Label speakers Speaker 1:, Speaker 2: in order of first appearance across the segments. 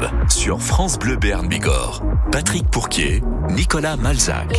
Speaker 1: Club sur France Bleu Berne Bigorre. Patrick Pourquier, Nicolas Malzac.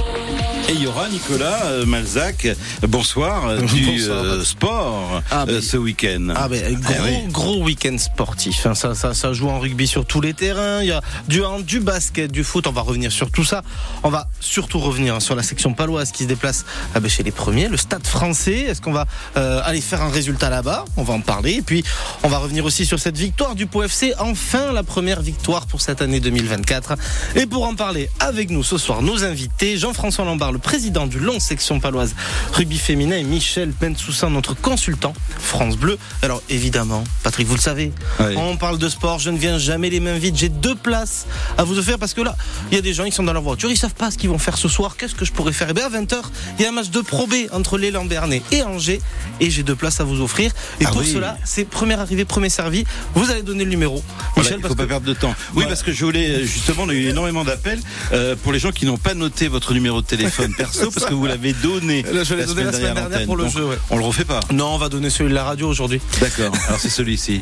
Speaker 2: Et il y aura Nicolas euh, Malzac, bonsoir, euh, du
Speaker 3: Bonsoir.
Speaker 2: euh, sport
Speaker 3: Ah,
Speaker 2: euh,
Speaker 3: mais-
Speaker 2: ce week-end.
Speaker 3: Ah ben gros,
Speaker 2: Eh oui.
Speaker 3: gros week-end sportif. hein. Ça, ça, ça joue en rugby sur tous les terrains. Il y a du hand, du basket, du foot. On va revenir sur tout ça. On va surtout revenir sur la section paloise qui se déplace ah ben, chez les premiers. Le Stade Français. Est-ce qu'on va euh, aller faire un résultat là-bas? On va en parler. Et puis on va revenir aussi sur cette victoire du Pau FC. Enfin la première victoire pour cette année 2024. Et pour en parler avec nous ce soir, nos invités Jean-François Lambert, le président du Long Section Paloise Rugby Féminin, et Michel Bensoussan, notre consultant France Bleu. Alors évidemment, Patrick, vous le savez, on parle de sport, je ne viens jamais les mains vides. J'ai deux places à vous offrir parce que là, il y a des gens, ils sont dans leur voiture, ils savent pas ce qu'ils vont faire ce soir. Qu'est-ce que je pourrais faire? Et bien à 20h, il y a un match de Pro B entre l'élan Bernay et Angers et j'ai deux places à vous offrir. Et
Speaker 2: Ah
Speaker 3: pour
Speaker 2: oui.
Speaker 3: cela, c'est première arrivée, premier servi. Vous allez donner le numéro.
Speaker 2: Voilà,
Speaker 3: Michel, parce
Speaker 2: pas
Speaker 3: que
Speaker 2: perdre de temps. Oui, parce que je voulais justement, on a eu énormément d'appels euh, pour les gens qui n'ont pas noté votre numéro de téléphone perso parce que vous l'avez donné.
Speaker 3: Là, je l'ai donné la semaine dernière pour le
Speaker 2: Donc,
Speaker 3: jeu, ouais.
Speaker 2: On le refait pas.
Speaker 3: non, on va donner celui de la radio aujourd'hui.
Speaker 2: D'accord. Alors c'est celui-ci.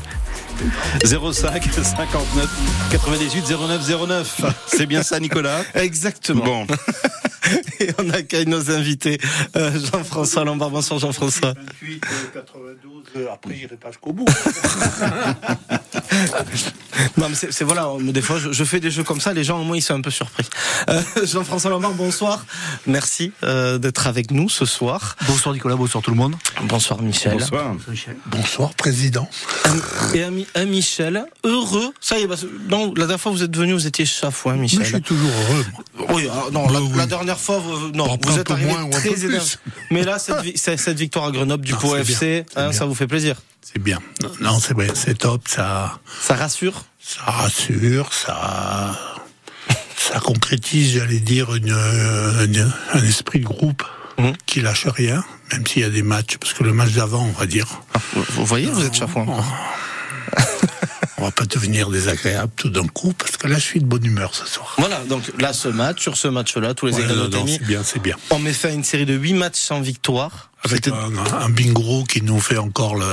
Speaker 2: 05 59 98 09 09. C'est bien ça, Nicolas?
Speaker 3: Exactement.
Speaker 2: Bon.
Speaker 3: Et on accueille nos invités. Euh, Jean-François Lombard, bonsoir Jean-François.
Speaker 4: 28, euh, 92, euh, après j'irai pas jusqu'au bout.
Speaker 3: Non, mais c'est voilà, euh, des fois je, je fais des jeux comme ça, les gens au moins ils sont un peu surpris. Euh, Jean-François Lombard, bonsoir. Merci euh, d'être avec nous ce soir.
Speaker 4: Bonsoir Nicolas, bonsoir tout le monde.
Speaker 3: Bonsoir Michel.
Speaker 2: Bonsoir.
Speaker 4: Bonsoir président.
Speaker 3: Et un, Mi- un Michel, heureux. Ça y est, parce non, la dernière fois vous êtes venu, vous étiez chafouin, Michel.
Speaker 4: Mais je suis toujours heureux.
Speaker 3: Oui, ah, non, la,
Speaker 4: Oui, oui.
Speaker 3: la dernière fois, vous, non,
Speaker 4: Bon,
Speaker 3: vous êtes arrivé
Speaker 4: moins
Speaker 3: très énervé. Mais là, cette, vi- cette cette victoire à Grenoble du Pau FC,
Speaker 4: bien,
Speaker 3: hein, ça vous fait plaisir?
Speaker 4: C'est bien. Non, c'est vrai, c'est top, ça,
Speaker 3: Ça rassure?
Speaker 4: ça rassure, ça, ça concrétise, j'allais dire, une, une- un esprit de groupe
Speaker 3: Mhm.
Speaker 4: qui lâche rien, même s'il y a des matchs, parce que le match d'avant, on va dire,
Speaker 3: Ah, vous, vous voyez, vous êtes chafouin.
Speaker 4: on va pas devenir désagréable tout d'un coup, parce que là, je suis de bonne humeur ce soir.
Speaker 3: Voilà, donc là, ce match, sur ce match-là, tous les
Speaker 4: Ouais, non, c'est bien, c'est bien.
Speaker 3: On met fin à une série de 8 matchs sans victoire.
Speaker 4: Avec un, un bingo qui nous fait encore le,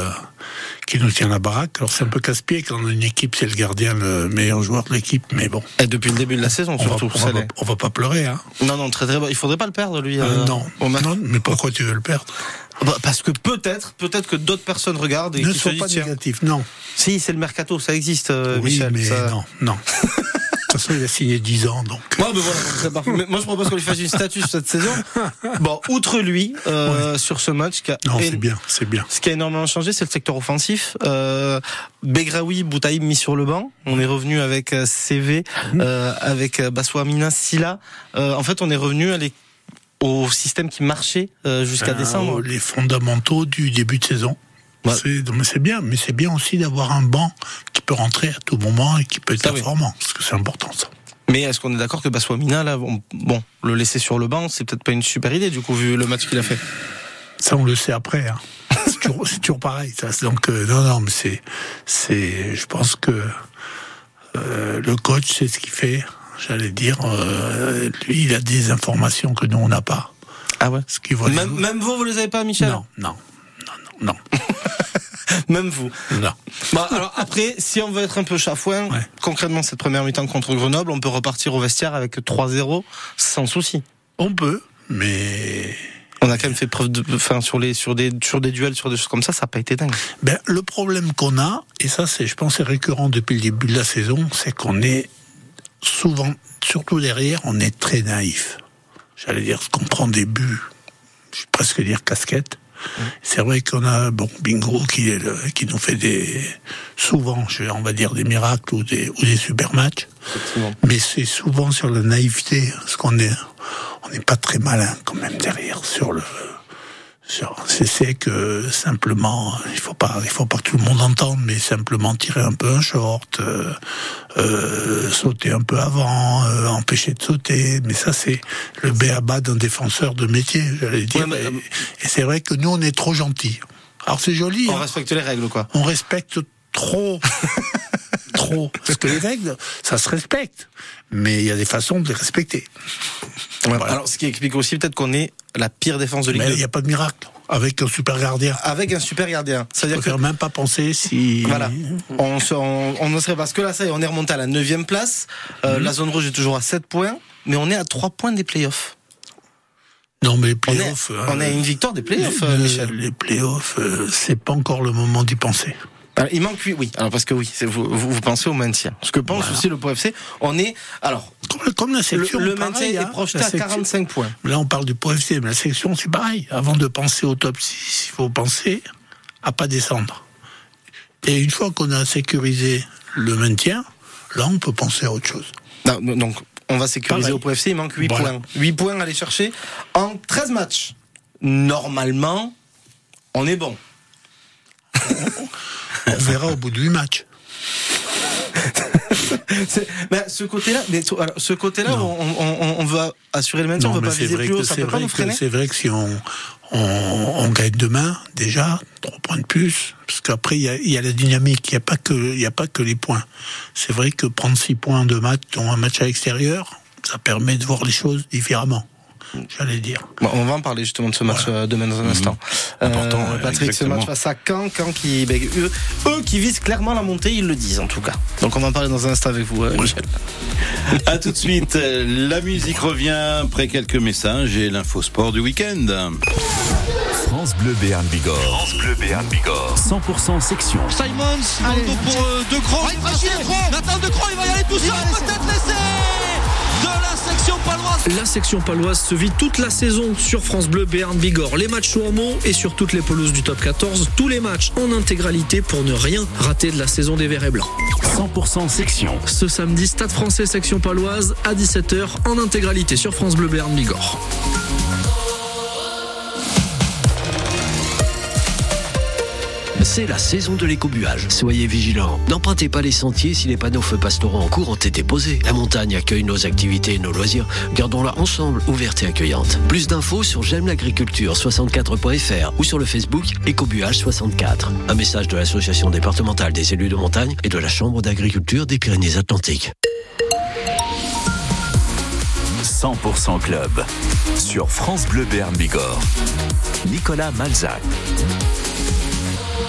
Speaker 4: qui nous tient la baraque. Alors c'est un peu casse-pied quand une équipe, c'est le gardien le meilleur joueur de l'équipe, mais bon.
Speaker 3: Et depuis le début de la saison,
Speaker 4: On va,
Speaker 3: surtout.
Speaker 4: on va- on va pas pleurer, hein.
Speaker 3: Non, non, très très bon. Il faudrait pas le perdre, lui.
Speaker 4: Euh,
Speaker 3: euh,
Speaker 4: non. non, mais pourquoi tu veux le perdre?
Speaker 3: Bah, parce que peut-être, peut-être que d'autres personnes regardent et
Speaker 4: Ne
Speaker 3: se
Speaker 4: sois
Speaker 3: disent,
Speaker 4: pas négatif, non.
Speaker 3: si, c'est le mercato, ça existe, euh,
Speaker 4: oui,
Speaker 3: Michel.
Speaker 4: mais
Speaker 3: ça-
Speaker 4: non, non. De toute façon, il a signé 10 ans, donc.
Speaker 3: Ouais, mais voilà. Mais moi, je propose qu'on lui fasse une statue sur cette saison. Bon, outre lui, euh, sur ce match, qui a
Speaker 4: Non, c'est bien, c'est bien.
Speaker 3: ce qui a énormément changé, c'est le secteur offensif. Euh, Begraoui, Boutaïb mis sur le banc. On est revenu avec euh, CV,
Speaker 4: Mhm.
Speaker 3: euh, avec euh, Bassoamina, Silla. Euh, en fait, on est revenu à les- au système qui marchait euh, jusqu'à
Speaker 4: Euh,
Speaker 3: décembre.
Speaker 4: les fondamentaux du début de saison.
Speaker 3: Ouais.
Speaker 4: C'est c'est bien, mais c'est bien aussi d'avoir un banc qui peut rentrer à tout moment et qui peut être
Speaker 3: oui.
Speaker 4: performant, parce que c'est important ça.
Speaker 3: Mais est-ce qu'on est d'accord que Bassoamina, là, on- bon, le laisser sur le banc, c'est peut-être pas une super idée, du coup, vu le match qu'il a fait.
Speaker 4: Ça, on le sait après. Hein. C'est toujours, c'est toujours pareil. Ça. Donc, euh, non, non, mais c'est, c'est, je pense que euh, le coach sait ce qu'il fait. J'allais dire, euh, lui, il a des informations que nous, on n'a pas.
Speaker 3: Ah ouais
Speaker 4: Ce les
Speaker 3: même, même vous, vous les avez pas, Michel
Speaker 4: Non, non, non, non,
Speaker 3: Même vous.
Speaker 4: non, non.
Speaker 3: Bon, alors après, si on veut être un peu chafouin,
Speaker 4: Ouais.
Speaker 3: concrètement, cette première mi-temps contre Grenoble, on peut repartir au vestiaire avec 3-0 sans souci.
Speaker 4: On peut, mais
Speaker 3: On a quand même fait preuve de, enfin, sur les, sur des, sur des duels, sur des choses comme ça, ça n'a pas été dingue.
Speaker 4: ben, le problème qu'on a, et ça, c'est, je pense, c'est récurrent depuis le début de la saison, c'est qu'on est souvent, surtout derrière, on est très naïf. J'allais dire, qu'on prend des buts, je vais presque dire casquette. C'est vrai qu'on a bon Bingo qui est le- qui nous fait des souvent, je vais- on va dire des miracles ou des ou des super matchs, mais c'est souvent sur la naïveté, parce qu'on est on n'est pas très malin quand même derrière sur le c'est que simplement il faut pas il faut pas que tout le monde entende mais simplement tirer un peu un short euh, euh, sauter un peu avant euh, empêcher de sauter mais ça c'est le b à bas d'un défenseur de métier j'allais dire
Speaker 3: Ouais, mais,
Speaker 4: et, et c'est vrai que nous on est trop gentils alors c'est joli
Speaker 3: On
Speaker 4: hein.
Speaker 3: respecte les règles, quoi.
Speaker 4: on respecte trop trop. Parce que les règles, ça se respecte. Mais il y a des façons de les respecter.
Speaker 3: Alors, ce qui explique aussi peut-être qu'on est la pire défense de Ligue
Speaker 4: Mais
Speaker 3: 2.
Speaker 4: il n'y a pas de miracle. Avec un super gardien.
Speaker 3: Avec un super gardien. C'est-à-dire que
Speaker 4: même pas penser si.
Speaker 3: Voilà. On, se- on, on en serait parce que là, ça y est, on est remonté à la 9 place. Euh, La zone rouge est toujours à 7 points, mais on est à 3 points des playoffs.
Speaker 4: Non, mais les
Speaker 3: On est,
Speaker 4: playoffs.
Speaker 3: on à
Speaker 4: euh,
Speaker 3: une victoire des playoffs, euh, Michel.
Speaker 4: Les playoffs, euh, c'est pas encore le moment d'y penser.
Speaker 3: Alors, il manque 8, oui. Alors, parce que oui, vous, vous, vous pensez au maintien. Ce que pense aussi le PFC, on est. Alors,
Speaker 4: Comme, comme la section.
Speaker 3: le
Speaker 4: pareil,
Speaker 3: maintien
Speaker 4: hein,
Speaker 3: est projeté
Speaker 4: la
Speaker 3: à
Speaker 4: section-
Speaker 3: 45 points.
Speaker 4: Là, on parle du PFC, mais la section, c'est pareil. Avant de penser au top 6, il faut penser à pas descendre. Et une fois qu'on a sécurisé le maintien, là, on peut penser à autre chose.
Speaker 3: Non, donc, on va sécuriser au PFC, il manque 8
Speaker 4: Voilà.
Speaker 3: points. 8 points à aller chercher en 13 matchs. Normalement, on est bon.
Speaker 4: On verra au bout de 8 matchs.
Speaker 3: Ben, ce côté-là, ce côté-là, on, on, veut assurer le maintien, on
Speaker 4: mais
Speaker 3: pas
Speaker 4: c'est
Speaker 3: viser
Speaker 4: vrai
Speaker 3: plus haut,
Speaker 4: que
Speaker 3: ça peut pas
Speaker 4: vrai
Speaker 3: nous
Speaker 4: que
Speaker 3: freiner.
Speaker 4: c'est vrai que si on, gagne demain, déjà, trois points de plus, parce qu'après, il y a, il y a la dynamique, il n'y a, pas que- il y a pas que les points. C'est vrai que prendre six points de match, dont un match à l'extérieur, ça permet de voir les choses différemment, j'allais dire.
Speaker 3: Bon, on va en parler justement de ce match euh, demain dans un instant. Euh,
Speaker 2: Important,
Speaker 3: Patrick,
Speaker 2: exactement.
Speaker 3: ce match face à Caen, Caen qui, ben, eux, eux qui visent clairement la montée, ils le disent en tout cas. Donc on va en parler dans un instant avec vous, euh, Michel.
Speaker 2: À tout de suite. La musique revient après quelques messages et l'info sport du week-end.
Speaker 1: France Bleu Béarn Bigorre. France Bleu Béarn Bigorre. 100% section.
Speaker 5: Simons, dos pour euh, De Croo. il franchit Nathan De Croo, il va y aller tout seul, peut-être l'essai de la section paloise.
Speaker 6: La section paloise se vit toute la saison sur France Bleu Béarn Bigorre. Les matchs sont en mots et sur toutes les pelouses du top 14. Tous les matchs en intégralité pour ne rien rater de la saison des Verts et Blancs.
Speaker 1: 100% section.
Speaker 6: Ce samedi, Stade français section paloise à 17h en intégralité sur France Bleu Béarn Bigorre.
Speaker 7: C'est la saison de l'écobuage. Soyez vigilants. N'empruntez pas les sentiers si les panneaux feux pastoraux en cours ont été posés. La montagne accueille nos activités et nos loisirs. Gardons-la ensemble, ouverte et accueillante. Plus d'infos sur j'aime l'agriculture 64.fr ou sur le Facebook Écobuage 64. Un message de l'association départementale des élus de montagne et de la Chambre d'agriculture des Pyrénées-Atlantiques.
Speaker 1: 100% club. Sur France Bleu Béarn Bigorre. Nicolas Malzac.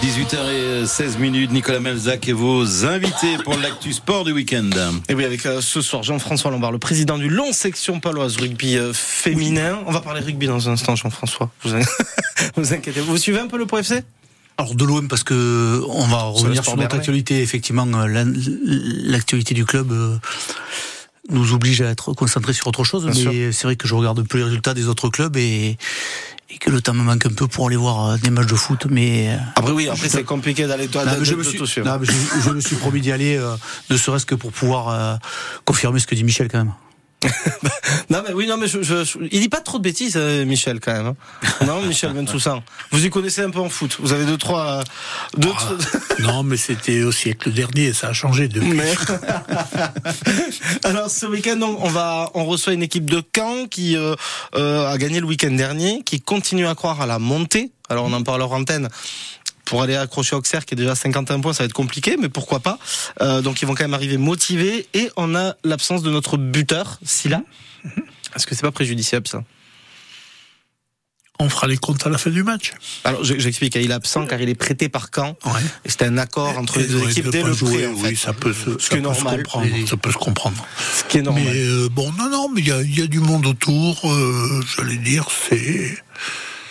Speaker 2: 18h16 minutes, Nicolas Melzac et vos invités pour l'actu sport du week-end.
Speaker 3: Et oui, avec euh, ce soir Jean-François Lombard, le président du long section paloise rugby euh, féminin. On va parler rugby dans un instant, Jean-François. Vous, in- vous inquiétez. Vous suivez un peu le Pro FC
Speaker 8: Alors de loin parce que on va revenir sur notre actualité. Effectivement, euh, la- l'actualité du club euh, nous oblige à être concentrés sur autre chose.
Speaker 3: Bien
Speaker 8: mais c'est vrai que je regarde un peu les résultats des autres clubs et, et que le temps me manque un peu pour aller voir euh, des matchs de foot. Mais, euh,
Speaker 3: Après oui, après c'est compliqué d'aller toi
Speaker 8: je, me suis, je, je me suis promis d'y aller, euh, ne serait-ce que pour pouvoir euh, confirmer ce que dit Michel quand même.
Speaker 3: Non mais oui, non mais je, je- je- il dit pas trop de bêtises, euh, Michel quand même. hein. Non, Michel Bentoussaint. Vous y connaissez un peu en foot. Vous avez deux trois, deux.
Speaker 4: Ah, non, mais c'était au siècle dernier, ça a changé depuis.
Speaker 3: Mais... Alors ce week-end, on on va, on reçoit une équipe de Caen qui euh, euh, a gagné le week-end dernier, qui continue à croire à la montée. Alors on en parle hors antenne. Pour aller accrocher Auxerre qui est déjà à 51 points, ça va être compliqué, mais pourquoi pas. Euh, donc ils vont quand même arriver motivés et on a l'absence de notre buteur, Silla. Est-ce que c'est pas préjudiciable ça?
Speaker 4: On fera les comptes à la fin du match.
Speaker 3: Alors je- j'explique, il est absent car il est prêté par Caen.
Speaker 4: Ouais.
Speaker 3: Et c'était un accord entre les deux équipes
Speaker 4: de
Speaker 3: dès le
Speaker 4: jouer,
Speaker 3: en fait.
Speaker 4: Oui, ça peut se,
Speaker 3: Ce
Speaker 4: ça
Speaker 3: qui est
Speaker 4: peut se
Speaker 3: normal.
Speaker 4: comprendre. Ça peut se comprendre.
Speaker 3: Ce qui est normal.
Speaker 4: Mais euh, bon, non, non, mais il y y a du monde autour. euh, J'allais dire, c'est,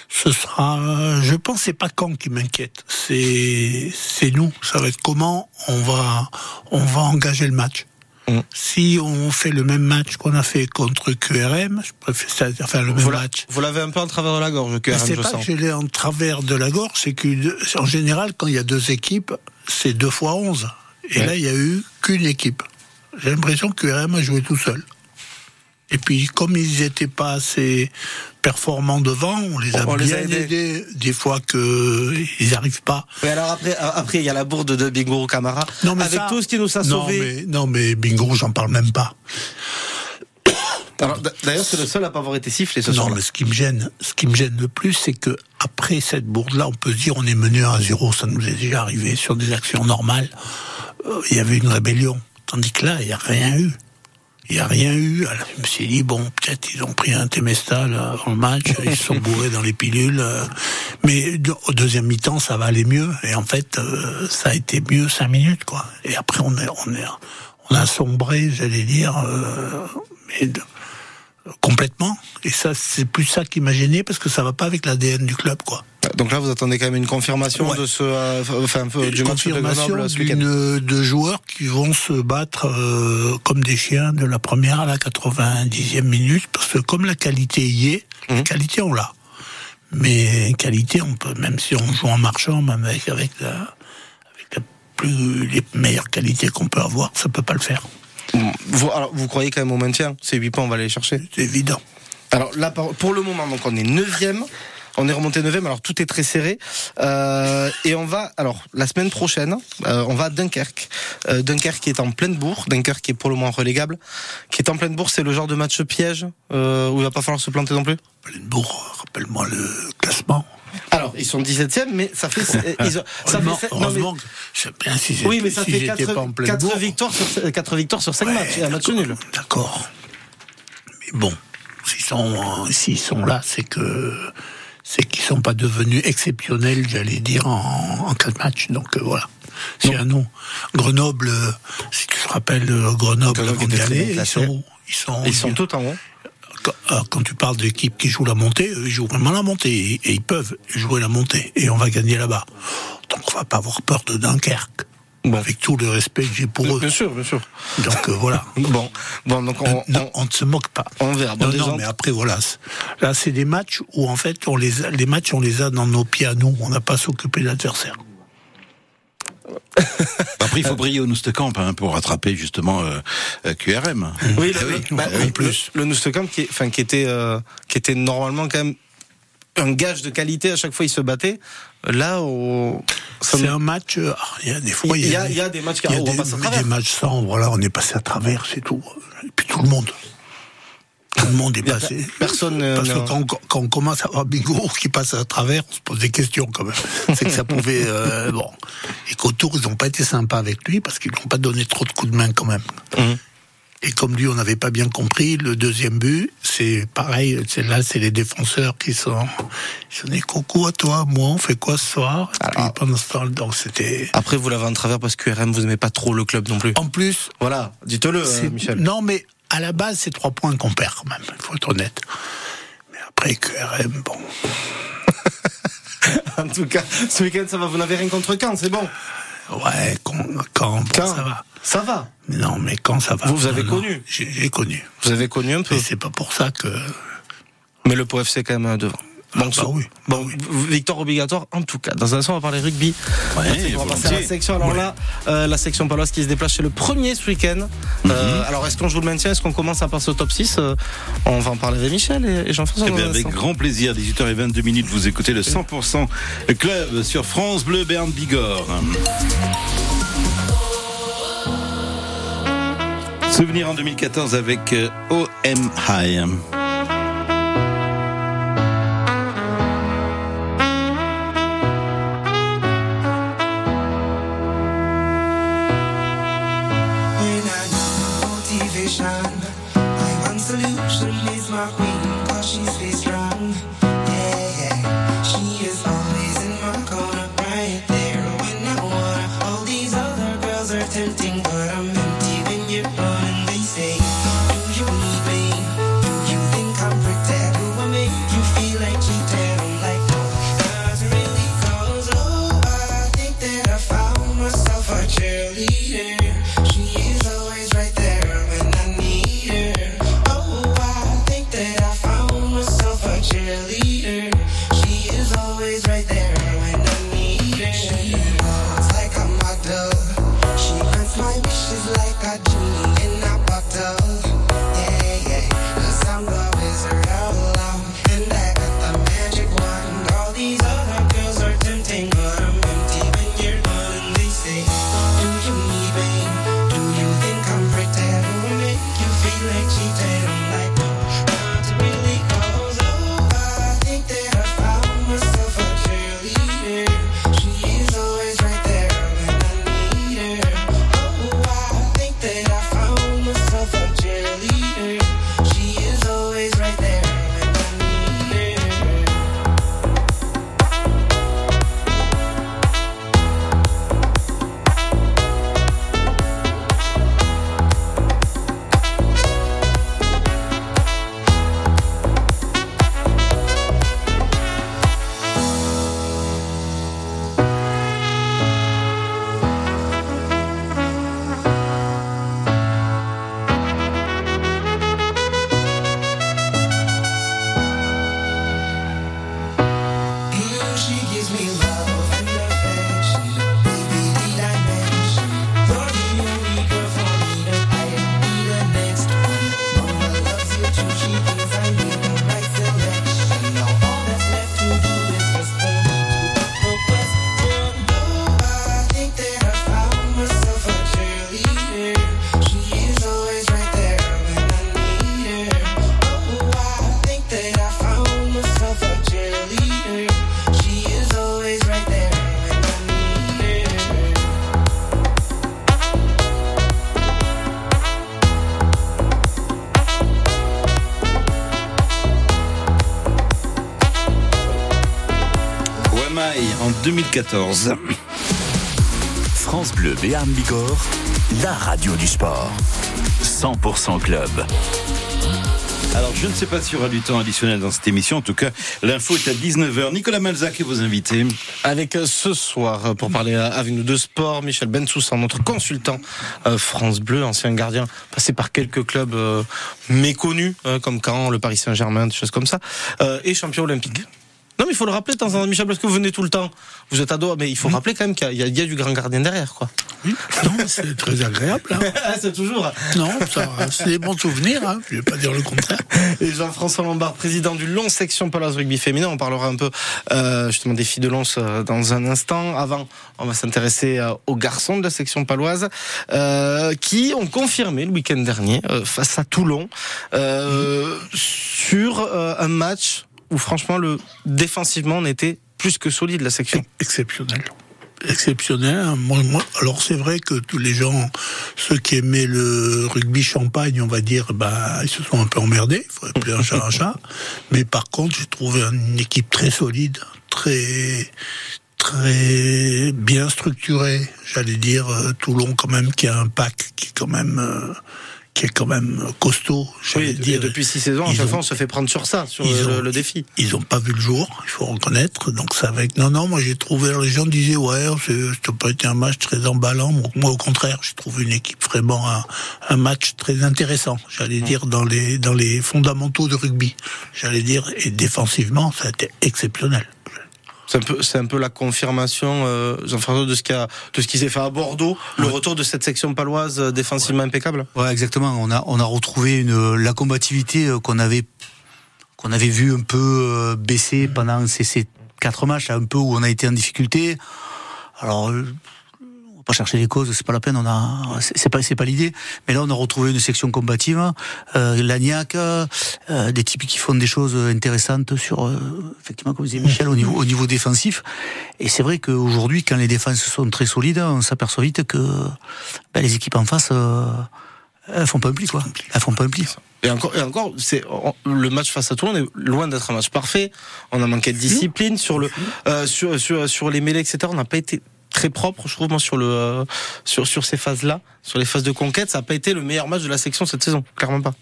Speaker 4: ce sera. Je pense, c'est pas quand qui m'inquiète. C'est, c'est nous. Ça va être comment on va, on va engager le match.
Speaker 3: Mm.
Speaker 4: Si on fait le même match qu'on a fait contre QRM, je préfère faire le même
Speaker 3: Vous
Speaker 4: match.
Speaker 3: Vous l'avez un peu en travers de la gorge, QRM,
Speaker 4: C'est pas
Speaker 3: sens.
Speaker 4: que je l'ai en travers de la gorge, c'est qu'en général, quand il y a deux équipes, c'est deux fois onze. Et
Speaker 3: Ouais.
Speaker 4: là, il y a eu qu'une équipe. J'ai l'impression que QRM a joué tout seul. Et puis, comme ils n'étaient pas assez performants devant, on les a
Speaker 3: On les
Speaker 4: bien
Speaker 3: a aidés.
Speaker 4: aidés. Des fois qu'ils n'arrivent pas.
Speaker 3: Oui, alors après, euh, après il y a la bourde de Bingo Camara.
Speaker 4: Non, mais
Speaker 3: avec
Speaker 4: ça-
Speaker 3: tout ce qui nous a
Speaker 4: Non,
Speaker 3: sauvés.
Speaker 4: mais, non, mais bingo, j'en parle même pas.
Speaker 3: D'ailleurs, c'est le seul à pas avoir été sifflé ce
Speaker 4: Non,
Speaker 3: soir-là.
Speaker 4: mais ce qui me gêne, ce qui me gêne le plus, c'est que après cette bourde-là, on peut se dire on est mené à 1 zéro, ça nous est déjà arrivé sur des actions normales. euh, il y avait une rébellion. Tandis que là, il n'y a rien eu. Il n'y a rien eu. Alors, je me suis dit, bon, peut-être ils ont pris un Temestal euh, avant le match, ils se sont bourrés dans les pilules. euh, Mais de- au deuxième mi-temps, ça va aller mieux. Et en fait, euh, ça a été mieux cinq minutes, quoi. Et après, on, est, on, est, on a sombré, j'allais dire, euh, mais de- complètement. Et ça, c'est plus ça qui m'a gêné, parce que ça va pas avec l'ADN du club, quoi.
Speaker 3: Donc là, vous attendez quand même une confirmation
Speaker 4: Ouais.
Speaker 3: de ce, euh, enfin, un peu du match de
Speaker 4: confirmation
Speaker 3: Grenoble ce week-end.
Speaker 4: d'une- de joueurs qui vont se battre euh, comme des chiens de la première à la 90e minute, parce que comme la qualité y est, la
Speaker 3: Mhm.
Speaker 4: qualité on l'a. Mais qualité, on peut, même si on joue en marchant, même avec, avec, la, avec la plus, les meilleures qualités qu'on peut avoir, ça peut pas le faire.
Speaker 3: Vous, alors, vous croyez quand même au maintien? Ces 8 points, on va les chercher.
Speaker 4: C'est évident.
Speaker 3: Alors là, pour pour le moment, donc on est 9 On est remonté 9 alors tout est très serré. Euh, et on va, alors la semaine prochaine, euh, on va à Dunkerque. Euh, Dunkerque qui est en pleine bourre, Dunkerque qui est pour le moment relégable, qui est en pleine bourre, c'est le genre de match piège où il va pas falloir se planter non plus?
Speaker 4: Plenbourg, rappelle-moi le classement.
Speaker 3: Alors, ils sont 17e, mais ça fait... ils ont- ça
Speaker 4: heureusement,
Speaker 3: fait sept- non, mais-
Speaker 4: heureusement bien si
Speaker 3: oui, mais ça
Speaker 4: si
Speaker 3: fait
Speaker 4: j'étais
Speaker 3: 4,
Speaker 4: pas en Plenbourg.
Speaker 3: victoires sur, 4 victoires sur 5
Speaker 4: Ouais,
Speaker 3: matchs, et un match nul.
Speaker 4: D'accord. Mais bon, s'ils sont, s'ils sont là, c'est que c'est qu'ils sont pas devenus exceptionnels, j'allais dire, en, en quatre matchs. Donc euh, voilà. C'est un nom. Grenoble, euh, si tu te rappelles, euh, Grenoble,
Speaker 3: Grenoble
Speaker 4: ils sont, ils sont,
Speaker 3: Ils sont tout en haut.
Speaker 4: quand, tu parles d'équipes qui jouent la montée, eux, ils jouent vraiment la montée et, et ils peuvent jouer la montée et on va gagner là-bas. Donc on va pas avoir peur de Dunkerque.
Speaker 3: Bon.
Speaker 4: Avec tout le respect que j'ai pour eux.
Speaker 3: Bien sûr, bien sûr.
Speaker 4: Donc euh, voilà.
Speaker 3: Bon, bon donc on,
Speaker 4: non,
Speaker 3: on,
Speaker 4: on ne se moque pas.
Speaker 3: on verra.
Speaker 4: Non, non, mais après voilà, là c'est des matchs où en fait on les a, les matchs on les a dans nos pieds à nous, on n'a pas à s'occuper de l'adversaire.
Speaker 9: Après, il faut briller au Noustecamp hein, pour rattraper justement euh, euh, QRM.
Speaker 3: Oui, le,
Speaker 9: oui,
Speaker 3: bah,
Speaker 9: bah
Speaker 3: oui,
Speaker 9: oui, plus.
Speaker 3: Le, le Noustecamp qui, enfin, qui était, euh, qui était normalement quand même un gage de qualité. À chaque fois, il se battait. Là, ça
Speaker 4: C'est
Speaker 3: me-
Speaker 4: un match. euh, ah, Il y a des fois,
Speaker 3: Il y a- il y a des matchs qui
Speaker 4: y
Speaker 3: on
Speaker 4: des,
Speaker 3: passe à travers.
Speaker 4: des matchs sans. Voilà, on est passé à travers, c'est tout. Et puis tout le monde. Tout le monde est
Speaker 3: y
Speaker 4: passé.
Speaker 3: pe- personne, euh,
Speaker 4: Parce que quand, quand on commence à avoir Bigot qui passe à travers, on se pose des questions quand même. C'est que ça pouvait. euh, bon. Et qu'autour, ils n'ont pas été sympas avec lui parce qu'ils n'ont pas donné trop de coups de main quand même.
Speaker 3: Mhm.
Speaker 4: Et comme lui, on n'avait pas bien compris, le deuxième but, c'est pareil, c'est là, c'est les défenseurs qui sont. Ils sont dit coucou à toi, moi, on fait quoi ce soir? Et puis
Speaker 3: Alors-
Speaker 4: pendant ce temps, donc c'était.
Speaker 3: Après, vous l'avez en travers parce que QRM, vous aimez pas trop le club non plus.
Speaker 4: En plus,
Speaker 3: Voilà, dites-le, euh, Michel.
Speaker 4: non, mais à la base, c'est trois points qu'on perd quand même, il faut être honnête. Mais après, QRM, bon.
Speaker 3: En tout cas, ce week-end, ça va. Vous n'avez rien contre Caen, c'est bon.
Speaker 4: Ouais, quand, quand, bon,
Speaker 3: Caen,
Speaker 4: ça va.
Speaker 3: Ça va.
Speaker 4: Mais non, mais quand ça va.
Speaker 3: Vous, vous avez
Speaker 4: non,
Speaker 3: connu
Speaker 4: J'ai j'ai connu.
Speaker 3: Vous avez connu un peu.
Speaker 4: C'est pas pour ça que.
Speaker 3: Mais le POF, c'est quand même euh, devant.
Speaker 4: Ah, bah oui.
Speaker 3: Bon, v- victoire obligatoire en tout cas. Dans un instant, on va parler rugby.
Speaker 9: Ouais,
Speaker 3: on va passer à la section. Alors là, euh, la section paloise qui se déplace chez le premier ce week-end. Euh, alors, est-ce qu'on joue le maintien? Est-ce qu'on commence à passer au top 6 Euh, On va en parler avec Michel et, et Jean-François.
Speaker 9: Eh avec grand plaisir, 18h22 minutes, vous écoutez le 100% club sur France Bleu Berne Bigorre. Souvenir en 2014 avec euh, OM High.
Speaker 2: 2014.
Speaker 1: France Bleu Béarn Bigorre, la radio du sport. 100% club.
Speaker 2: Alors, je ne sais pas s'il y aura du temps additionnel dans cette émission. En tout cas, l'info est à 19h. Nicolas Malzac et vos invités.
Speaker 3: Avec euh, ce soir, euh, pour parler euh, avec nous de sport, Michel Bensoussan, notre consultant France Bleu, ancien gardien, passé par quelques clubs méconnus, comme Caen, le Paris Saint-Germain, des choses comme ça, et champion olympique. Non, mais il faut le rappeler de temps en temps, Michel, parce que vous venez tout le temps. Vous êtes ado, mais il faut rappeler quand même qu'il y, a- il y a du grand gardien derrière, quoi.
Speaker 4: Oui. Non, c'est très agréable. hein.
Speaker 3: c'est toujours.
Speaker 4: Non, c'est des bons souvenirs. Hein. Je vais pas dire le contraire.
Speaker 3: Et Jean-François Lombard, président du Long Section Paloise Rugby Féminin. On parlera un peu euh, justement des filles de Lons euh, dans un instant. Avant, on va s'intéresser euh, aux garçons de la section paloise euh, qui ont confirmé le week-end dernier euh, face à Toulon euh, sur euh, un match où franchement le défensivement on était plus que solide la section.
Speaker 4: Exceptionnel. Exceptionnel. hein. Moi, moi- alors c'est vrai que tous les gens, ceux qui aimaient le rugby champagne, on va dire, bah, ils se sont un peu emmerdés. Il faut appeler un chat un chat. Mais par contre, j'ai trouvé une équipe très solide, très très bien structurée. J'allais dire euh, Toulon quand même qui a un pack qui est quand même euh, qui est quand même costaud.
Speaker 3: Oui,
Speaker 4: dire.
Speaker 3: depuis six saisons, à chaque fois on se fait prendre sur ça, sur
Speaker 4: ils
Speaker 3: le,
Speaker 4: ont-
Speaker 3: le défi.
Speaker 4: ils ont pas vu le jour, il faut reconnaître. Donc ça avec non non, moi j'ai trouvé les gens disaient ouais, c'est- ça n'a pas été un match très emballant. Moi au contraire, j'ai trouvé une équipe vraiment un, un match très intéressant. J'allais dire dans les dans les fondamentaux de rugby. J'allais dire et défensivement, ça a été exceptionnel.
Speaker 3: C'est un peu, c'est un peu la confirmation, euh, Jean-François, de ce qui a, de ce qui s'est fait à Bordeaux, le retour de cette section paloise euh, défensivement impeccable.
Speaker 8: Ouais, exactement. On a, on a retrouvé une, la combativité euh, qu'on avait, qu'on avait vu un peu baisser pendant ces, ces quatre matchs, un peu où on a été en difficulté. Alors, pas chercher les causes, c'est pas la peine. On a, c'est pas, c'est pas l'idée. Mais là, on a retrouvé une section combative, euh, l'agnac, euh, des types qui font des choses intéressantes sur, euh, effectivement, comme disait Michel, au niveau, au niveau défensif. Et c'est vrai qu'aujourd'hui, quand les défenses sont très solides, on s'aperçoit vite que ben, les équipes en face. Euh, elles font pas un pli, quoi. Elles font pas un pli.
Speaker 3: Et encore, et encore, c'est le match face à Toulon est loin d'être un match parfait. On a manqué de discipline sur le, euh, sur, sur sur les mêlées, etc. On n'a pas été très propre, je trouve, moi, sur le euh, sur sur ces phases-là, sur les phases de conquête. Ça n'a pas été le meilleur match de la section cette saison, clairement pas.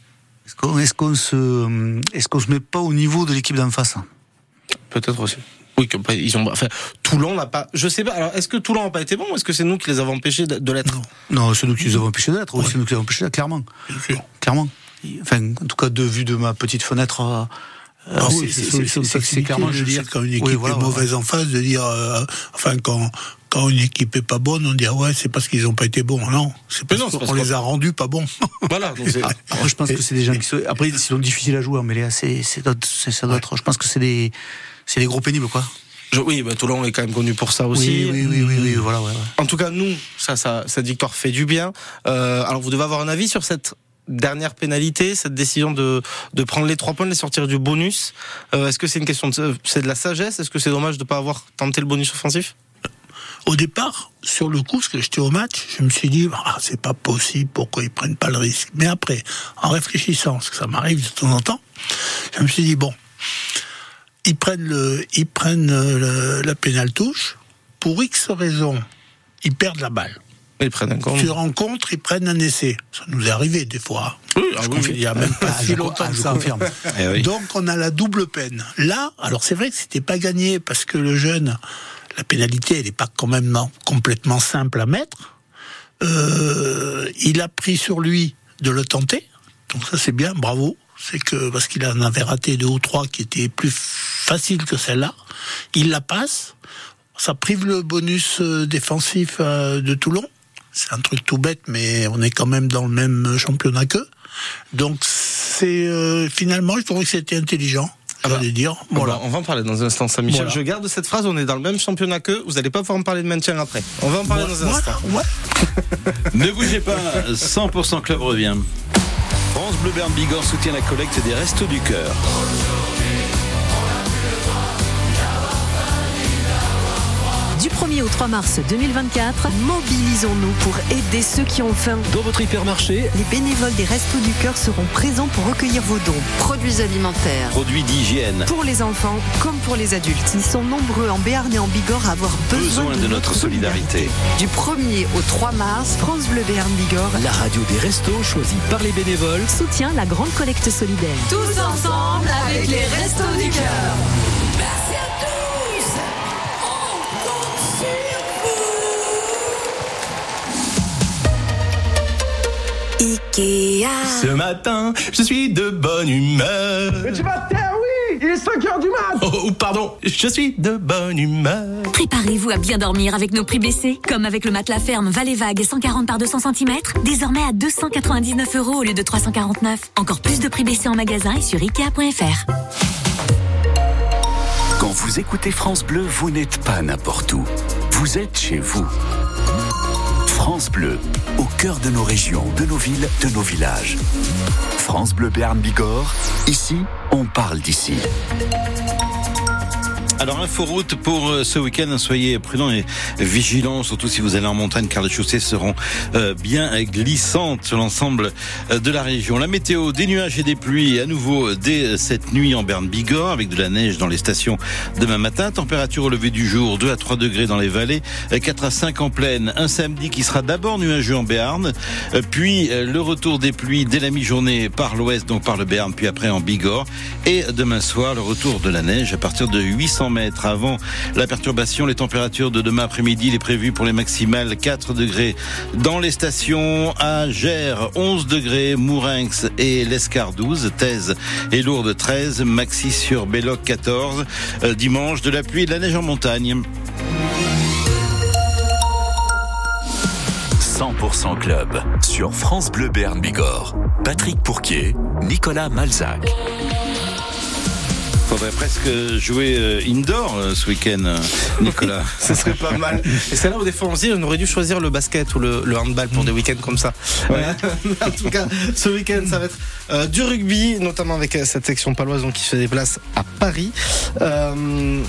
Speaker 8: Est-ce qu'on est qu'on se, est-ce qu'on se met pas au niveau de l'équipe d'en face?
Speaker 3: Peut-être aussi. Oui, que, ils ont, enfin, Toulon n'a pas. Je sais pas. Alors, est-ce que Toulon n'a pas été bon ou est-ce que c'est nous qui les avons empêchés de, l'être?
Speaker 8: Non, c'est nous qui les avons empêchés d'être. Oui, c'est nous qui les avons empêchés d'être, clairement. Clairement. Enfin, en tout cas, de vue de ma petite fenêtre. euh,
Speaker 4: Ah
Speaker 8: c'est-
Speaker 4: oui,
Speaker 8: c'est- clairement, je veux dire.
Speaker 4: quand une équipe
Speaker 8: Oui, voilà,
Speaker 4: est mauvaise en face de dire, euh, enfin quand quand une équipe est pas bonne, on dit ah ouais c'est parce qu'ils ont pas été bons. Non, c'est parce
Speaker 3: non, c'est
Speaker 4: qu'on
Speaker 3: parce
Speaker 4: les a rendus pas bons.
Speaker 3: Voilà. donc
Speaker 8: Après, je pense que c'est des gens qui sont. Après, ils sont difficiles à jouer, mais là, c'est c'est d'autres- Je pense que c'est des, c'est des gros pénibles, quoi.
Speaker 3: je- oui, bah, Toulon est quand même connu pour ça aussi.
Speaker 8: Oui, oui, oui, oui, oui, voilà, ouais, ouais.
Speaker 3: En tout cas, nous, ça, ça, cette victoire fait du bien. Euh, alors, vous devez avoir un avis sur cette dernière pénalité, cette décision de, de prendre les trois points, de les sortir du bonus. Euh, Est-ce que c'est une question de, c'est de la sagesse? Est-ce que c'est dommage de ne pas avoir tenté le bonus offensif?
Speaker 4: Au départ, sur le coup, parce que j'étais au match, je me suis dit ah c'est pas possible, pourquoi ils prennent pas le risque? Mais après, en réfléchissant, parce que ça m'arrive de temps en temps, je me suis dit bon, ils prennent le, ils prennent euh, le- la pénale touche pour X raisons, ils perdent la balle.
Speaker 3: Ils prennent encore.
Speaker 4: Sur rencontre, ils prennent un essai. Ça nous est arrivé des fois.
Speaker 3: Oui,
Speaker 4: Je
Speaker 3: ah oui.
Speaker 4: Il y a même pas
Speaker 8: Ah,
Speaker 4: si
Speaker 8: je-
Speaker 4: longtemps
Speaker 8: ah,
Speaker 4: que
Speaker 8: je
Speaker 4: ça.
Speaker 8: confirme.
Speaker 2: Eh oui.
Speaker 4: Donc on a la double peine. Là, alors c'est vrai que c'était pas gagné parce que le jeune, la pénalité, elle n'est pas quand même non, complètement simple à mettre. Euh, il a pris sur lui de le tenter. Donc ça c'est bien, bravo. C'est que parce qu'il en avait raté deux ou trois qui étaient plus faciles que celle-là. Il la passe. Ça prive le bonus euh, défensif euh, de Toulon. C'est un truc tout bête, mais on est quand même dans le même championnat qu'eux. Donc c'est finalement, je trouvais que c'était intelligent.
Speaker 3: Ah bah,
Speaker 4: j'allais dire.
Speaker 3: Voilà.
Speaker 4: Voilà.
Speaker 3: On va en parler dans un instant, ça, Michel.
Speaker 4: Voilà.
Speaker 3: Je garde cette phrase, on est dans le même championnat qu'eux, vous n'allez pas pouvoir me parler de maintien après. On va en parler dans un instant.
Speaker 2: Ne bougez pas, 100% Club revient. France Bleu Berne Bigorre soutient la collecte des Restos du Cœur.
Speaker 10: Du 1er au 3 mars 2024, mobilisons-nous pour aider ceux qui ont faim.
Speaker 7: Dans votre hypermarché,
Speaker 10: Les bénévoles des Restos du Cœur seront présents pour recueillir vos dons. Produits alimentaires.
Speaker 2: Produits d'hygiène.
Speaker 10: Pour les enfants comme pour les adultes. Ils sont nombreux en Béarn et en Bigorre à avoir besoin,
Speaker 2: Besoin de notre solidarité.
Speaker 10: Du 1er au 3 mars, France Bleu Béarn Bigorre
Speaker 7: la radio des restos choisie par les bénévoles.
Speaker 10: soutient la grande collecte solidaire.
Speaker 11: Tous ensemble avec les Restos du Cœur.
Speaker 10: Ikea.
Speaker 12: Ce matin, je suis de bonne humeur.
Speaker 5: tu vas te taire, oui Il est 5h du mat
Speaker 12: Oh, pardon, je suis de bonne humeur.
Speaker 11: Préparez-vous à bien dormir avec nos prix baissés, comme avec le matelas ferme Vallée Vague 140 par 200 cm, désormais à 299 euros au lieu de 349. Encore plus de prix baissés en magasin et sur Ikea.fr.
Speaker 1: Quand vous écoutez France Bleu, vous n'êtes pas n'importe où. Vous êtes chez vous. France Bleu, au cœur de nos régions, de nos villes, de nos villages. France Bleu Béarn Bigorre, ici, on parle d'ici.
Speaker 2: Alors, inforoute pour euh, ce week-end. Soyez prudents et vigilants, surtout si vous allez en montagne, car les chaussées seront euh, bien glissantes sur l'ensemble euh, de la région. La météo, des nuages et des pluies à nouveau dès cette nuit en Berne-Bigorre, avec de la neige dans les stations demain matin. Température au lever du jour, 2 à 3 degrés dans les vallées, 4 à 5 en plaine. Un samedi qui sera d'abord nuageux en Béarn, puis le retour des pluies dès la mi-journée par l'ouest, donc par le Béarn, puis après en Bigorre. Et demain soir, le retour de la neige à partir de 800 mètres avant la perturbation. Les températures de demain après-midi, il est prévu pour les maximales 4 degrés dans les stations à Gers, 11 degrés, Mourinx et l'Escar 12, Thèse et Lourdes 13, Maxi sur Belloc 14. Euh, dimanche, de la pluie et de la neige en montagne.
Speaker 1: 100% Club sur France Bleu Béarn Bigorre. Patrick Pourquier, Nicolas Malzac.
Speaker 2: Faudrait presque jouer euh, indoor euh, ce week-end, euh, Nicolas.
Speaker 3: Ce serait pas mal. Et c'est là où des fois on se dit on aurait dû choisir le basket ou le, le handball pour des week-ends comme ça. en tout cas, ce week-end ça va être euh, du rugby, notamment avec cette section paloise donc, qui se déplace à Paris. Euh,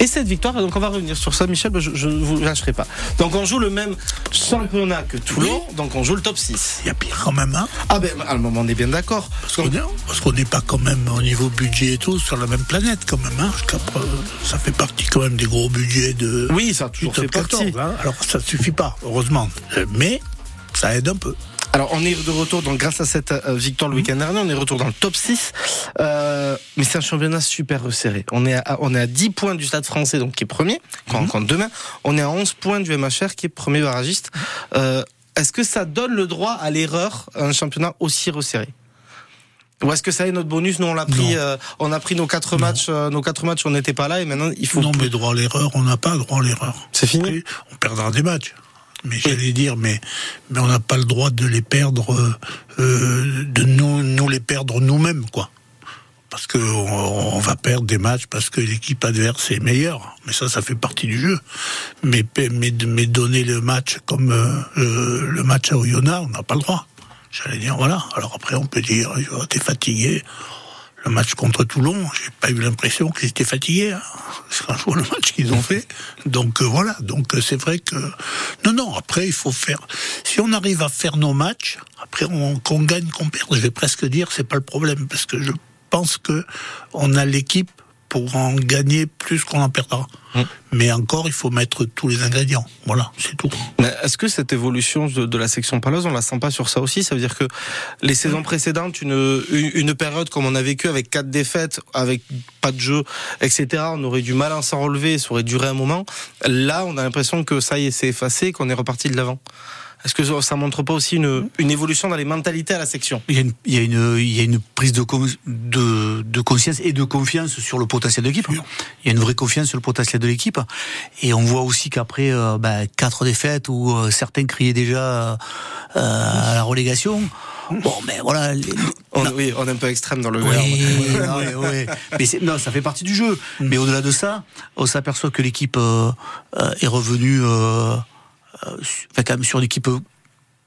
Speaker 3: et cette victoire, donc on va revenir sur ça, Michel, je ne vous lâcherai pas. Donc on joue le même championnat que Toulon, donc on joue le top 6.
Speaker 4: Il y a pire quand même, hein
Speaker 3: Ah ben, à un moment on est bien d'accord.
Speaker 4: Parce qu'on n'est pas quand même au niveau budget et tout sur la même planète quand même. Hein, ça fait partie quand même des gros budgets de
Speaker 3: Oui, ça a
Speaker 4: du
Speaker 3: toujours
Speaker 4: top
Speaker 3: fait partie.
Speaker 4: 14. hein. Alors ça ne suffit pas, heureusement. Euh, Mais ça aide un peu.
Speaker 3: Alors on est de retour, donc grâce à cette euh, victoire le week-end dernier, on est de retour dans le top 6. Euh, mais c'est un championnat super resserré. On est, à, on est à 10 points du stade français, donc qui est premier, quand on compte demain. On est à 11 points du MHR, qui est premier barragiste. Euh, est-ce que ça donne le droit à l'erreur un championnat aussi resserré? Ou est-ce que ça est notre bonus? Nous on l'a pris, euh, on a pris nos quatre matchs, euh, nos quatre matchs, on n'était pas là et maintenant il faut.
Speaker 4: Non, mais droit à l'erreur, on n'a pas droit à l'erreur.
Speaker 3: C'est fini.
Speaker 4: On perdra des matchs. Mais j'allais dire, mais, mais on n'a pas le droit de les perdre, euh, euh, de nous, nous les perdre nous-mêmes, quoi. Parce que on, on va perdre des matchs parce que l'équipe adverse est meilleure. Mais ça, ça fait partie du jeu. Mais, mais, mais donner le match comme euh, euh, le match à Oyonnax, on n'a pas le droit. J'allais dire, voilà. Alors après, on peut dire, oh, t'es fatigué. Le match contre Toulon, j'ai pas eu l'impression qu'ils étaient fatigués. Hein. Jour le match qu'ils ont fait. Donc euh, voilà. Donc euh, c'est vrai que non, non. Après, il faut faire. Si on arrive à faire nos matchs, après on- qu'on gagne, qu'on perde, je vais presque dire c'est pas le problème parce que je pense que on a l'équipe pour en gagner plus qu'on en perdra. Mais encore, il faut mettre tous les ingrédients. Voilà, c'est tout.
Speaker 3: Mais Est-ce que cette évolution de, de la section paloise, on la sent pas sur ça aussi? Ça veut dire que les saisons précédentes, une, une, une période comme on a vécu avec quatre défaites, avec pas de jeu, etc., on aurait du mal à s'en relever, ça aurait duré un moment. Là, on a l'impression que ça y est, c'est effacé, qu'on est reparti de l'avant. Est-ce que ça montre pas aussi une, une évolution dans les mentalités à la section?
Speaker 8: Il y a une, il y a une, il y a une prise de, con- de, de conscience et de confiance sur le potentiel de l'équipe. Il y a une vraie confiance sur le potentiel de l'équipe. Et on voit aussi qu'après euh, bah, quatre défaites où euh, certains criaient déjà euh, à la relégation. Bon, mais voilà. les-
Speaker 3: on, Oui, on est un peu extrême dans le
Speaker 8: oui, non, mais ouais. Mais non, ça fait partie du jeu. Mais au-delà de ça, on s'aperçoit que l'équipe euh, euh, est revenue euh, enfin, quand même sur l'équipe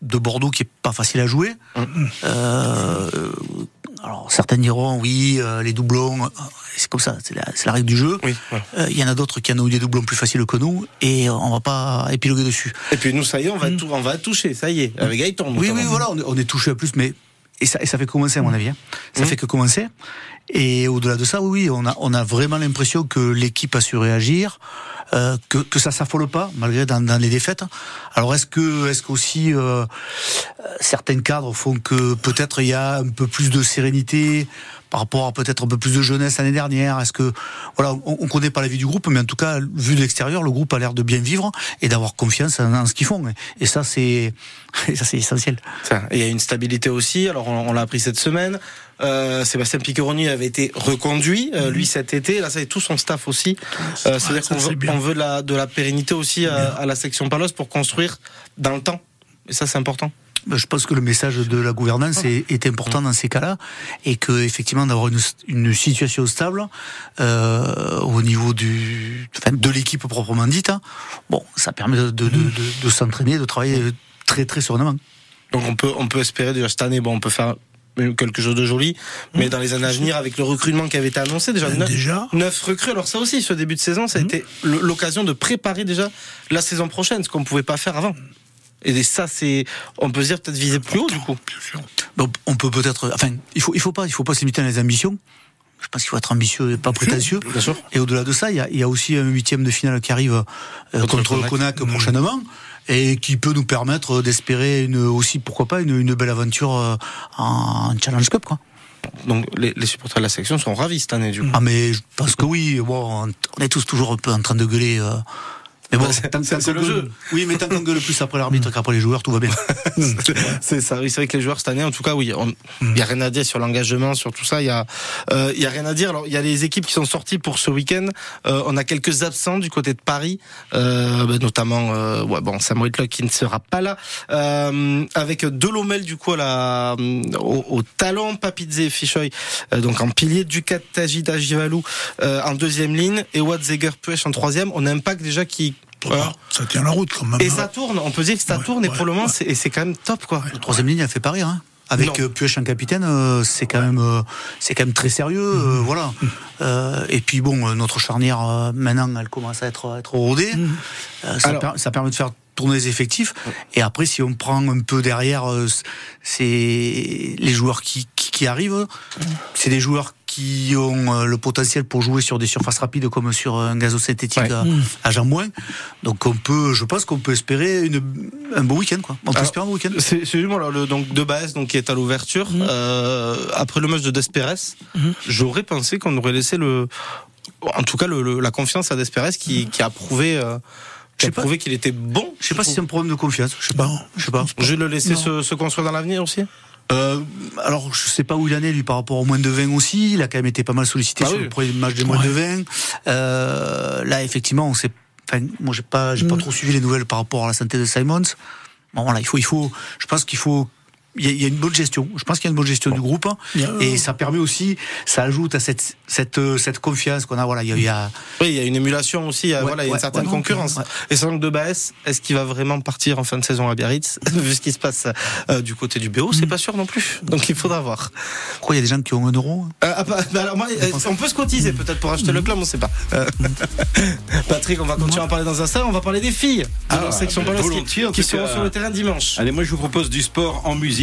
Speaker 8: de Bordeaux qui est pas facile à jouer. Euh, alors certains diront oui, euh, les doublons, euh, c'est comme ça, c'est la, règle du jeu.
Speaker 3: Oui.
Speaker 8: Euh, Il y en a d'autres qui en ont eu des doublons plus faciles que nous et on va pas épiloguer dessus.
Speaker 3: Et puis nous, ça y est, on va, tout, on va toucher, ça y est, avec Gaëtan.
Speaker 8: Oui, oui, voilà, on est, on est touché à plus, mais et ça, et ça fait commencer à mon avis. hein. Ça
Speaker 3: Mhm.
Speaker 8: fait que commencer. Et au-delà de ça, oui, oui, on a, on a vraiment l'impression que l'équipe a su réagir, euh, que, que ça s'affole pas malgré dans, dans les défaites. Alors est-ce que, est-ce qu'aussi euh, certains cadres font que peut-être il y a un peu plus de sérénité par rapport à peut-être un peu plus de jeunesse l'année dernière? Est-ce que voilà, on, on connaît pas la vie du groupe, mais en tout cas, vu de l'extérieur, le groupe a l'air de bien vivre et d'avoir confiance en, ce qu'ils font. Et ça, c'est, ça, c'est essentiel.
Speaker 3: Ça, il y a une stabilité aussi. Alors, on l'a appris cette semaine. Euh, Sébastien Piccheroni avait été reconduit, euh, lui cet été. Là, ça y est tout son staff aussi. Euh, C'est-à-dire qu'on veut,
Speaker 4: bien.
Speaker 3: on veut de la, de la pérennité aussi à, à la section Palos pour construire dans le temps. Et ça, c'est important.
Speaker 8: Ben, Je pense que le message de la gouvernance est, est important dans ces cas-là et que effectivement d'avoir une, une situation stable euh, au niveau du, enfin, de l'équipe proprement dite, hein, bon, ça permet de, de, de, de- de s'entraîner, de travailler très très sereinement.
Speaker 3: Donc, on peut, on peut espérer déjà cette année, bon, on peut faire quelque chose de joli, mais dans les années à venir, avec le recrutement qui avait été annoncé, déjà, neuf,
Speaker 4: Déjà.
Speaker 3: neuf recrues. Alors ça aussi, ce début de saison, ça a été l- l'occasion de préparer déjà la saison prochaine, ce qu'on ne pouvait pas faire avant. Et ça, c'est, on peut se dire peut-être viser plus haut du coup.
Speaker 4: Bien sûr.
Speaker 8: Bon, on peut peut-être, enfin, il faut il faut pas il faut pas se limiter à les ambitions. Je pense qu'il faut être ambitieux et pas prétentieux.
Speaker 3: Bien sûr.
Speaker 8: Et au-delà de ça, il y a, il y a aussi un huitième de finale qui arrive euh,
Speaker 3: Contre
Speaker 8: contre,
Speaker 3: le Conac.
Speaker 8: Conac prochainement et qui peut nous permettre d'espérer une aussi pourquoi pas une, une belle aventure euh, en Challenge Cup quoi.
Speaker 3: Donc les, les supporters de la section sont ravis cette année du coup.
Speaker 8: Ah mais je pense que oui, bon, on est tous toujours un peu en train de gueuler. euh, mais bon,
Speaker 3: Bah, c'est- le jeu.
Speaker 8: Oui, mais tant qu'on gueule plus après l'arbitre qu'après les joueurs, tout va bien.
Speaker 3: C'est ça, oui, c'est vrai que les joueurs cette année, en tout cas, oui, on- il y a rien à dire sur l'engagement, sur tout ça. Il y a, euh, il y a rien à dire. Alors, il y a les équipes qui sont sorties pour ce week-end. Euh, on a quelques absents du côté de Paris, euh, bah, notamment, euh, ouais, bon, Sam Whitlock qui ne sera pas là, euh, avec Delomel du coup à la, au, Papidze et Fichoy, euh, donc en pilier, Ducat, Tajida, Givalou euh, en deuxième ligne et Watzeger Puech en troisième. On a un pack déjà qui voilà.
Speaker 4: Ça tient la route quand même.
Speaker 3: Et
Speaker 4: hein.
Speaker 3: ça tourne, on peut dire que ça
Speaker 4: Ouais,
Speaker 3: tourne et
Speaker 4: ouais,
Speaker 3: pour le moment
Speaker 4: ouais.
Speaker 3: c'est quand même top quoi.
Speaker 8: La troisième ligne, elle fait pas rire. Hein. Avec
Speaker 3: Non.
Speaker 8: euh, Puech en capitaine, euh, c'est quand même, euh, c'est quand même très sérieux, euh,
Speaker 3: Mhm.
Speaker 8: voilà. Et puis bon, notre charnière maintenant, elle commence à être, à être rodée. Euh, ça,
Speaker 3: Alors-
Speaker 8: per- ça permet de faire tourner les effectifs. Et après, si on prend un peu derrière, c'est les joueurs qui, qui, qui arrivent. C'est des joueurs qui ont euh, le potentiel pour jouer sur des surfaces rapides comme sur un gazon synthétique
Speaker 3: Ouais.
Speaker 8: à, à. Donc on peut, je pense qu'on peut espérer une, un bon week-end, quoi. On peut
Speaker 3: Alors,
Speaker 8: espérer un week-end.
Speaker 3: C'est justement le donc de base donc qui est à l'ouverture euh, après le match de Desperes. J'aurais pensé qu'on aurait laissé le en tout cas le, le- la confiance à Desperes qui, qui a prouvé euh,
Speaker 8: pas.
Speaker 3: prouvé qu'il était bon.
Speaker 8: Je sais pas si c'est un problème de confiance. Je sais pas. Je sais pas.
Speaker 3: je vais le laisser se, se construire dans l'avenir aussi.
Speaker 8: Euh, alors, je sais pas où il en est, lui, par rapport au moins de 20 aussi. Il a quand même été pas mal sollicité
Speaker 3: Ah
Speaker 8: sur
Speaker 3: oui.
Speaker 8: le premier match des moins de 20. Euh, là, effectivement, on sait. Enfin, moi, j'ai pas, j'ai pas trop suivi les nouvelles par rapport à la santé de Simons. Bon, voilà, il faut, il faut. Je pense qu'il faut. Il y, a, il y a une bonne gestion. Je pense qu'il y a une bonne gestion du groupe. hein.
Speaker 4: A-
Speaker 8: Et ça permet aussi, ça ajoute à cette, cette, euh, cette confiance qu'on a. Voilà, il y a, il y a-
Speaker 3: Oui, il y a une émulation aussi, il y a-
Speaker 8: Ouais,
Speaker 3: voilà, il y a une certaine
Speaker 8: ouais,
Speaker 3: concurrence.
Speaker 8: ouais.
Speaker 3: Et sans de Baes, est-ce qu'il va vraiment partir en fin de saison à Biarritz Vu ce qui se passe euh, du côté du BO, c'est pas sûr non plus. Donc il faudra voir.
Speaker 8: Pourquoi il y a des gens qui ont un euro hein?
Speaker 3: Euh, ah, bah, bah, alors moi, euh, on peut se cotiser peut-être pour acheter le club, on sait pas. Euh, Patrick, on va continuer à en parler dans un instant. On va parler des filles de
Speaker 2: Ah,
Speaker 3: la section
Speaker 2: bah,
Speaker 3: qui, qui seront sur le terrain dimanche.
Speaker 2: Allez, moi je vous propose du sport en musique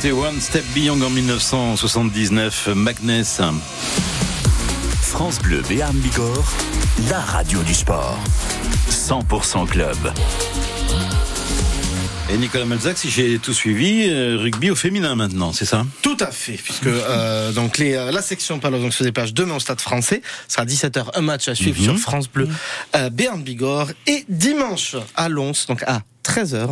Speaker 2: c'était One Step Beyond en 1979. Magnès.
Speaker 1: France Bleu Béarn Bigorre, la radio du sport. 100% club.
Speaker 2: Et Nicolas Malzac, si j'ai tout suivi, euh, rugby au féminin maintenant, c'est ça?
Speaker 3: Tout à fait, puisque euh, donc les, euh, la section Palo donc, se déplace demain au Stade français. Ce sera à 17h, un match à suivre
Speaker 2: Mhm.
Speaker 3: sur France Bleu, euh, Béarn Bigorre. Et dimanche à Lons, donc à 13h.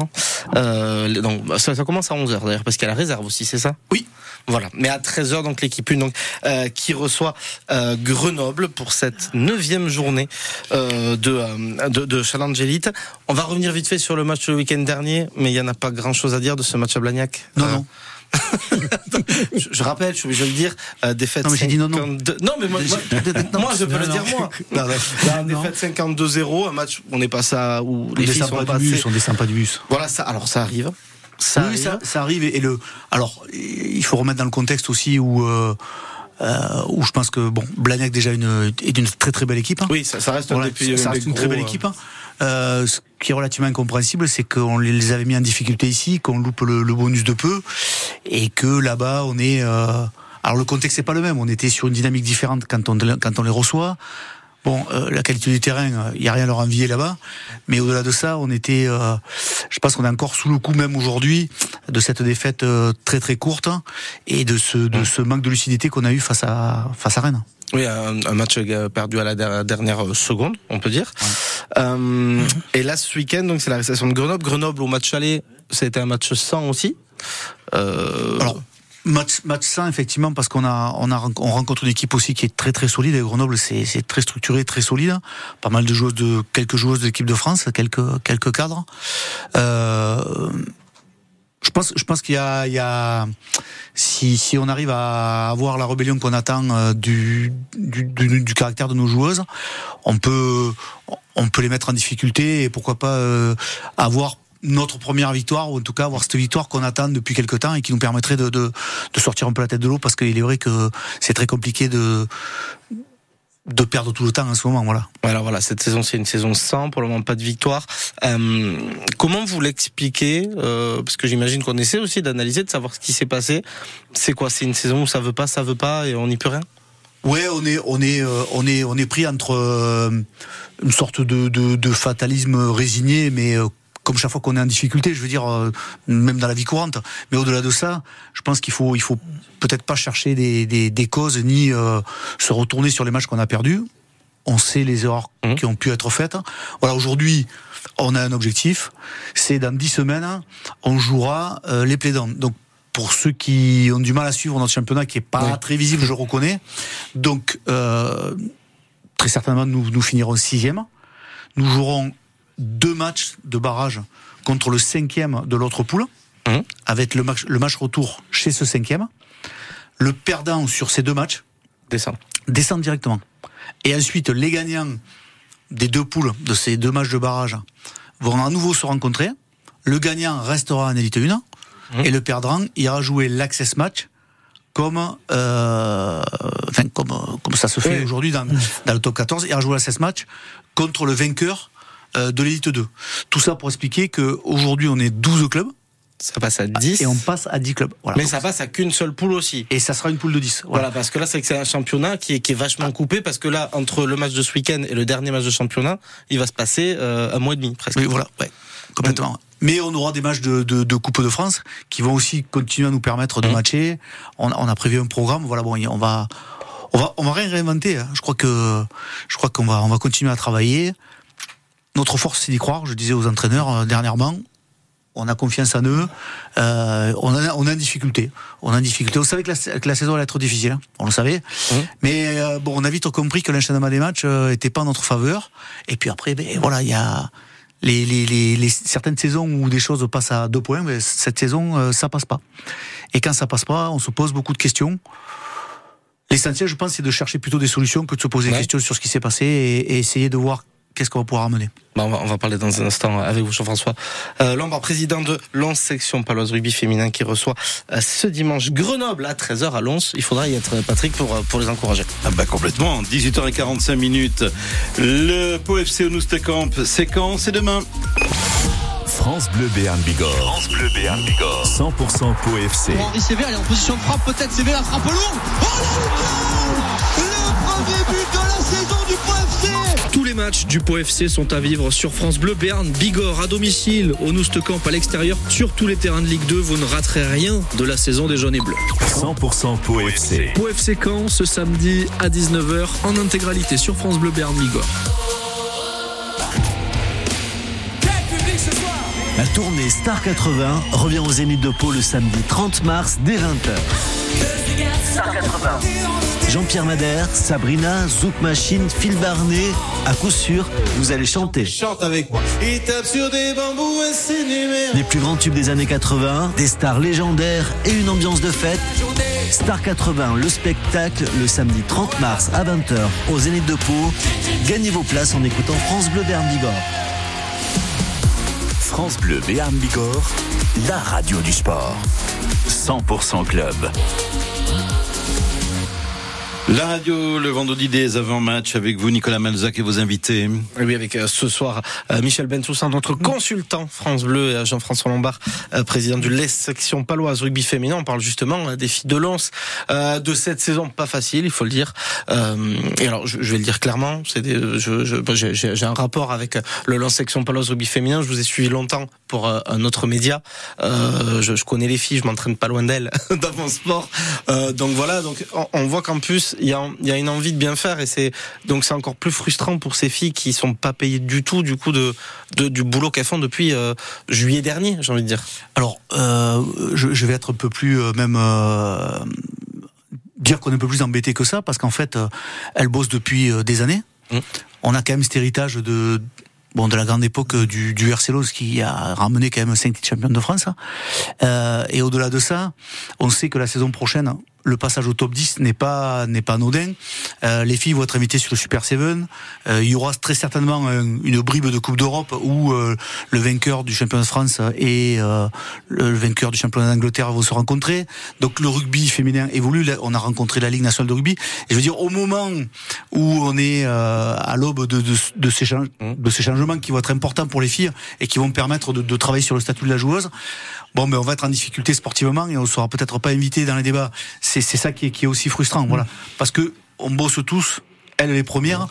Speaker 3: Euh, donc, ça, ça commence à 11h d'ailleurs, parce qu'il y a la réserve aussi, c'est ça?
Speaker 8: Oui.
Speaker 3: Voilà, mais à 13h, donc l'équipe 1 donc, euh, qui reçoit euh, Grenoble pour cette neuvième journée euh, de, de, de Challenge Elite. On va revenir vite fait sur le match le week-end dernier, mais il n'y en a pas grand-chose à dire de ce match à Blagnac.
Speaker 8: Non, non.
Speaker 3: je, je rappelle, je suis obligé de le dire, euh, défaite
Speaker 8: Non, mais j'ai dit non, non.
Speaker 3: 52 Non, mais moi, moi,
Speaker 8: Non,
Speaker 3: moi, je peux
Speaker 8: non,
Speaker 3: le
Speaker 8: non.
Speaker 3: dire moi.
Speaker 8: Non,
Speaker 3: défaite 52-0, un match, on est passé à où
Speaker 8: On
Speaker 3: les filles sont
Speaker 8: pas du
Speaker 3: passées.
Speaker 8: bus, on descend pas du bus.
Speaker 3: Voilà, ça, alors ça arrive. Ça
Speaker 8: oui,
Speaker 3: arrive.
Speaker 8: ça, ça arrive. Et le, alors, il faut remettre dans le contexte aussi où, euh, euh, où je pense que bon, Blagnac déjà une, est une très très belle équipe. hein.
Speaker 3: Oui, ça, ça reste
Speaker 8: Voilà,
Speaker 3: des-
Speaker 8: ça reste une très belle
Speaker 3: euh,
Speaker 8: équipe. hein. Euh, ce qui est relativement incompréhensible, c'est qu'on les avait mis en difficulté ici, qu'on loupe le, le bonus de peu, et que là-bas on est. euh, alors le contexte n'est pas le même. On était sur une dynamique différente quand on quand on les reçoit. Bon, euh, la qualité du terrain, il y a rien à leur envier là-bas. Mais au-delà de ça, on était, euh, je pense qu'on est encore sous le coup même aujourd'hui de cette défaite euh, très très courte hein, et de ce de ce manque de lucidité qu'on a eu face à face à Rennes.
Speaker 3: Oui, un, un match euh, perdu à la der- dernière euh, seconde, on peut dire. Euh, et là, ce week-end, donc c'est la réception de Grenoble. Grenoble au match aller, c'était un match sans aussi. Euh,
Speaker 8: Alors, match, match effectivement, parce qu'on a, on a, on rencontre une équipe aussi qui est très très solide. Et Grenoble, c'est, c'est très structuré, très solide. Pas mal de joueuses de, quelques joueuses de l'équipe de France, quelques, quelques cadres. Euh, je pense, je pense qu'il y a, il y a, si, si on arrive à avoir la rébellion qu'on attend euh, du, du, du, du caractère de nos joueuses, on peut, on peut les mettre en difficulté et pourquoi pas euh, avoir notre première victoire ou en tout cas avoir cette victoire qu'on attend depuis quelque temps et qui nous permettrait de, de, de sortir un peu la tête de l'eau parce qu'il est vrai que c'est très compliqué de de perdre tout le temps en ce moment voilà.
Speaker 3: Alors voilà, cette saison c'est une saison sans, pour le moment pas de victoire. Euh, comment vous l'expliquez euh, Parce que j'imagine qu'on essaie aussi d'analyser, de savoir ce qui s'est passé. C'est quoi C'est une saison où ça veut pas, ça veut pas et on n'y peut rien?
Speaker 8: Ouais, on est on est euh, on est on est pris entre une sorte de, de, de fatalisme résigné, mais comme chaque fois qu'on est en difficulté, je veux dire, euh, même dans la vie courante. Mais au-delà de ça, je pense qu'il faut il faut peut-être pas chercher des, des, des causes ni euh, se retourner sur les matchs qu'on a perdus. On sait les erreurs qui ont pu être faites. Voilà, aujourd'hui, on a un objectif, c'est dans dix semaines, on jouera euh, les plaidants. Donc pour ceux qui ont du mal à suivre notre championnat, qui est pas très visible, je reconnais. Donc, euh, très certainement, nous, nous finirons sixième. Nous jouerons deux matchs de barrage contre le cinquième de l'autre poule, avec le match, le match retour chez ce cinquième. Le perdant sur ces deux matchs
Speaker 3: descend.
Speaker 8: Descend directement. Et ensuite, les gagnants des deux poules de ces deux matchs de barrage vont à nouveau se rencontrer. Le gagnant restera en élite 1 et le perdant ira jouer l'access match comme, euh, enfin, comme, comme ça se fait aujourd'hui dans, dans le top 14, il ira jouer l'access match contre le vainqueur de l'élite 2. Tout ça pour expliquer qu'aujourd'hui on est 12 clubs.
Speaker 3: Ça passe à 10.
Speaker 8: Et on passe à 10 clubs. Voilà.
Speaker 3: Mais
Speaker 8: Donc,
Speaker 3: ça passe à qu'une seule poule aussi.
Speaker 8: Et ça sera une poule de 10.
Speaker 3: Voilà, parce que là, c'est que c'est un championnat qui est, qui est vachement coupé, parce que là, entre le match de ce week-end et le dernier match de championnat, il va se passer euh, un mois et demi, presque.
Speaker 8: Oui, voilà, ouais, complètement. Mais on aura des matchs de, de, de Coupe de France qui vont aussi continuer à nous permettre de matcher. On, on a prévu un programme. Voilà, bon, on va, on va, on va rien réinventer. hein. Je crois que, je crois qu'on va, on va continuer à travailler. Notre force, c'est d'y croire. Je disais aux entraîneurs euh, dernièrement, on a confiance en eux. Euh, on, a, on a une difficulté. On a une difficulté. On savait que la, que la saison allait être difficile. hein. On le savait. Mais euh, bon, on a vite compris que l'enchaînement des matchs euh, était pas en notre faveur. Et puis après, ben voilà, il y a les, les, les, les- certaines saisons où des choses passent à deux points. Mais cette saison, ça passe pas. Et quand ça passe pas, on se pose beaucoup de questions. L'essentiel, je pense, c'est de chercher plutôt des solutions que de se poser des questions sur ce qui s'est passé et, et essayer de voir qu'est-ce qu'on va pouvoir amener.
Speaker 3: Bah, on, va, on va parler dans un instant avec vous, Jean-François. Euh, Lambert, président de Lens Section Paloise Rugby Féminin, qui reçoit euh, ce dimanche Grenoble à 13h à Lens. Il faudra y être, Patrick, pour, euh, pour les encourager.
Speaker 2: Ah bah complètement, 18h45 minutes. Le Pau FC au Noustekam, c'est quand? C'est demain.
Speaker 1: France Bleu Béarn Bigorre. France Bleu Béarn Bigorre. 100% Pau FC.
Speaker 5: Pour Henri Sévère, il est en position de frappe, peut-être Sévère, la frappe lourde. Oh là Le premier but de la saison
Speaker 6: Tous les matchs du Pau FC sont à vivre sur France Bleu Béarn, Bigorre, à domicile, au Noustecamp, à l'extérieur, sur tous les terrains de Ligue 2. Vous ne raterez rien de la saison des jaunes et bleus.
Speaker 1: 100% Pau FC.
Speaker 6: Pau FC Caen, ce samedi à 19h, en intégralité sur France Bleu Béarn, Bigorre.
Speaker 13: La tournée Star 80 revient au Zénith de Pau le samedi 30 mars dès 20h. Star 80. Jean-Pierre Madère, Sabrina, Zouk Machine, Phil Barnet, à coup sûr, vous allez chanter.
Speaker 5: Chante avec moi. Il tape sur des bambous et c'est numéro.
Speaker 13: Les plus grands tubes des années 80, des stars légendaires et une ambiance de fête. Star 80, le spectacle, le samedi 30 mars à 20h au Zénith de Pau. Gagnez vos places en écoutant France Bleu Berne Bigorre.
Speaker 1: France Bleu Béarn Bigorre, la radio du sport. 100% club.
Speaker 2: La radio, le vendredi des avant-matchs avec vous, Nicolas Malzac et vos invités.
Speaker 3: Oui, avec euh, ce soir euh, Michel Bentoussaint, notre consultant France Bleu, et Jean-François Lombard, euh, président du LES section paloise rugby féminin. On parle justement euh, des filles de Lens de cette saison pas facile, il faut le dire. Et alors, je, je vais le dire clairement, c'est j'ai, un rapport avec le Lens section paloise rugby féminin. Je vous ai suivi longtemps pour un autre média. Je, je connais les filles, je m'entraîne pas loin d'elles dans mon sport. Donc voilà, donc on, on voit qu'en plus il y a, il y a une envie de bien faire et c'est donc c'est encore plus frustrant pour ces filles qui sont pas payées du tout du coup de, de du boulot qu'elles font depuis euh, juillet dernier, j'ai envie de dire.
Speaker 8: Alors, euh, je, je vais être un peu plus euh, même dire qu'on est un peu plus embêté que ça parce qu'en fait, euh, elle bosse depuis des années.
Speaker 3: Mm.
Speaker 8: On a quand même cet héritage de bon de la grande époque du, du RC qui a ramené quand même cinq titres champions de France. Euh, et au-delà de ça, on sait que la saison prochaine, le passage au top 10 n'est pas n'est pas anodin. Euh, les filles vont être invitées sur le Super Seven. Euh, il y aura très certainement un- une bribe de Coupe d'Europe où euh, le vainqueur du championnat de France et euh, le vainqueur du championnat d'Angleterre vont se rencontrer. Donc le rugby féminin évolue. On a rencontré la Ligue nationale de rugby. Et je veux dire, au moment où on est euh, à l'aube de, de, de, ces change- de ces changements qui vont être importants pour les filles et qui vont permettre de, de travailler sur le statut de la joueuse, bon, mais on va être en difficulté sportivement et on sera peut-être pas invité dans les débats. C'est ça qui est, qui est aussi frustrant, voilà, parce que on bosse tous, elles les premières,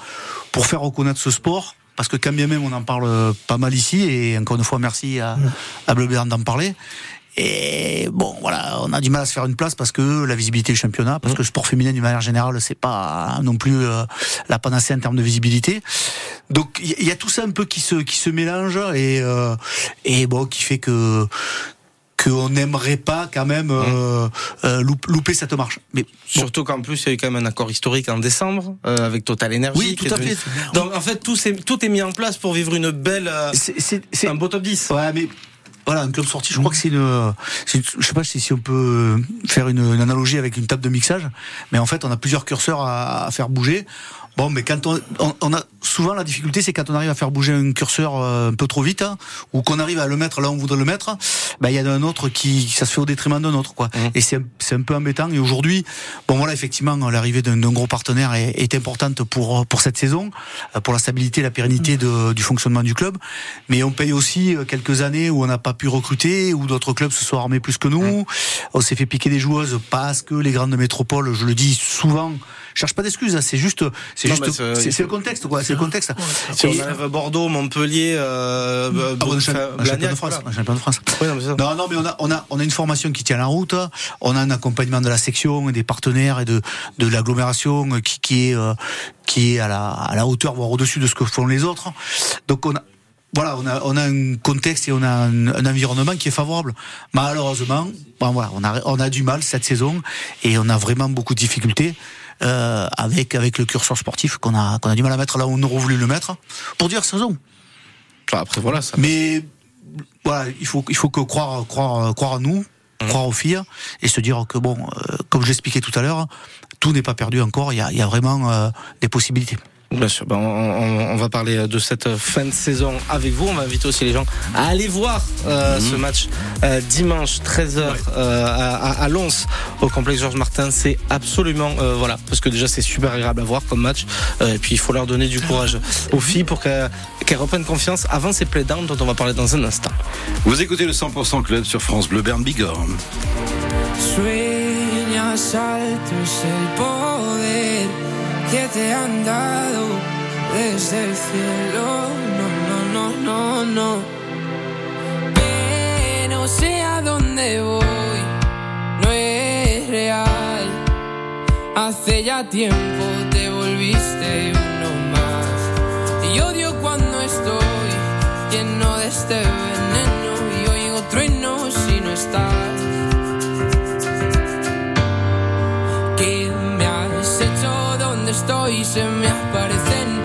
Speaker 8: pour faire reconnaître ce sport. Parce que quand bien même on en parle pas mal ici, et encore une fois merci à, à Bleu Béarn d'en parler. Et bon, voilà, on a du mal à se faire une place parce que la visibilité du championnat, parce que le sport féminin d'une manière générale, c'est pas non plus euh, la panacée en termes de visibilité. Donc il y, y a tout ça un peu qui se qui se mélange et euh, et bon qui fait que qu'on n'aimerait pas quand même euh, euh, loup- louper cette marche. Mais
Speaker 3: Surtout qu'en plus, il y a eu quand même un accord historique en décembre euh, avec Total Energy.
Speaker 8: Oui, tout à
Speaker 3: devenu-
Speaker 8: fait.
Speaker 3: Donc en fait, tout, est, tout est mis en place pour vivre une belle. euh,
Speaker 8: c'est
Speaker 3: un beau top 10.
Speaker 8: Ouais, mais voilà, un club sorti, je crois que c'est une, une- je sais pas si, si on peut faire une, une analogie avec une table de mixage, mais en fait, on a plusieurs curseurs à, à faire bouger. Bon, mais quand on, on, on a souvent la difficulté, c'est quand on arrive à faire bouger un curseur euh, un peu trop vite, hein, ou qu'on arrive à le mettre là où on voudrait le mettre, ben il y a un autre qui, ça se fait au détriment d'un autre, quoi. Et c'est, un- c'est un peu embêtant. Et aujourd'hui, bon voilà, effectivement, l'arrivée d'un, gros partenaire est, est importante pour pour cette saison, euh, pour la stabilité, la pérennité de, du fonctionnement du club. Mais on paye aussi euh, quelques années où on n'a pas pu recruter, où d'autres clubs se sont armés plus que nous. On s'est fait piquer des joueuses parce que les grandes métropoles, je le dis souvent, cherche pas d'excuses. hein, C'est juste, c'est juste,
Speaker 3: c'est-
Speaker 8: le contexte, quoi. C'est le contexte.
Speaker 3: Si on enlève Bordeaux, Montpellier, euh,
Speaker 8: ah, bon,
Speaker 3: Blagnac,
Speaker 8: de France.
Speaker 3: voilà.
Speaker 8: de France.
Speaker 3: Oui, non, mais ça.
Speaker 8: Non, non, mais on a, on a, on a une formation qui tient la route. On a un accompagnement de la section et des partenaires et de, de l'agglomération qui, qui est, euh, qui est à la, à la hauteur, voire au-dessus de ce que font les autres. Donc on a, voilà, on a, on a un contexte et on a un, un environnement qui est favorable. Malheureusement, bon, voilà, on a, on a du mal cette saison et on a vraiment beaucoup de difficultés. Euh, avec avec le curseur sportif qu'on a qu'on a du mal à mettre là où on aurait voulu le mettre pour diverses raisons.
Speaker 3: Après voilà, ça.
Speaker 8: Mais voilà, il faut il faut que croire croire croire en nous, croire aux filles et se dire que bon, euh, comme je l'expliquais tout à l'heure, tout n'est pas perdu encore. Il y a, il y a vraiment euh, des possibilités.
Speaker 3: Bien sûr, ben, on, on- on va parler de cette fin de saison avec vous. On va inviter aussi les gens à aller voir euh, ce match euh, dimanche 13h euh, à, Lons au complexe Georges Martin. C'est absolument euh, voilà parce que déjà c'est super agréable à voir comme match. Euh, et puis il faut leur donner du courage aux filles pour qu'elles qu'elle reprenne confiance avant ces playdowns dont on va parler dans un instant.
Speaker 2: Vous écoutez le 100% Club sur France Bleu Bern Bigorre.
Speaker 14: Que te desde el cielo. No, no, no, no, no. Pero sé a dónde voy, no es real. Hace ya tiempo te volviste uno más. Y odio cuando estoy lleno de este veneno y oigo truenos si no estás. ¿Qué me has hecho? ¿Dónde estoy? Se me aparecen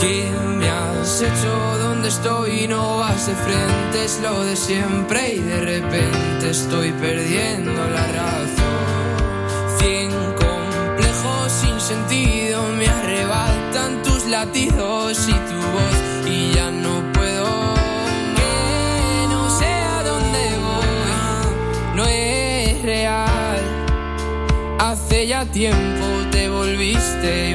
Speaker 14: ¿Qué me has hecho? ¿Dónde estoy? No vas de frente, es lo de siempre y de repente estoy perdiendo la razón. Cien complejos sin sentido me arrebatan tus latidos y tu voz y ya no puedo. Que no sé a dónde voy, no es real. Hace ya tiempo te volviste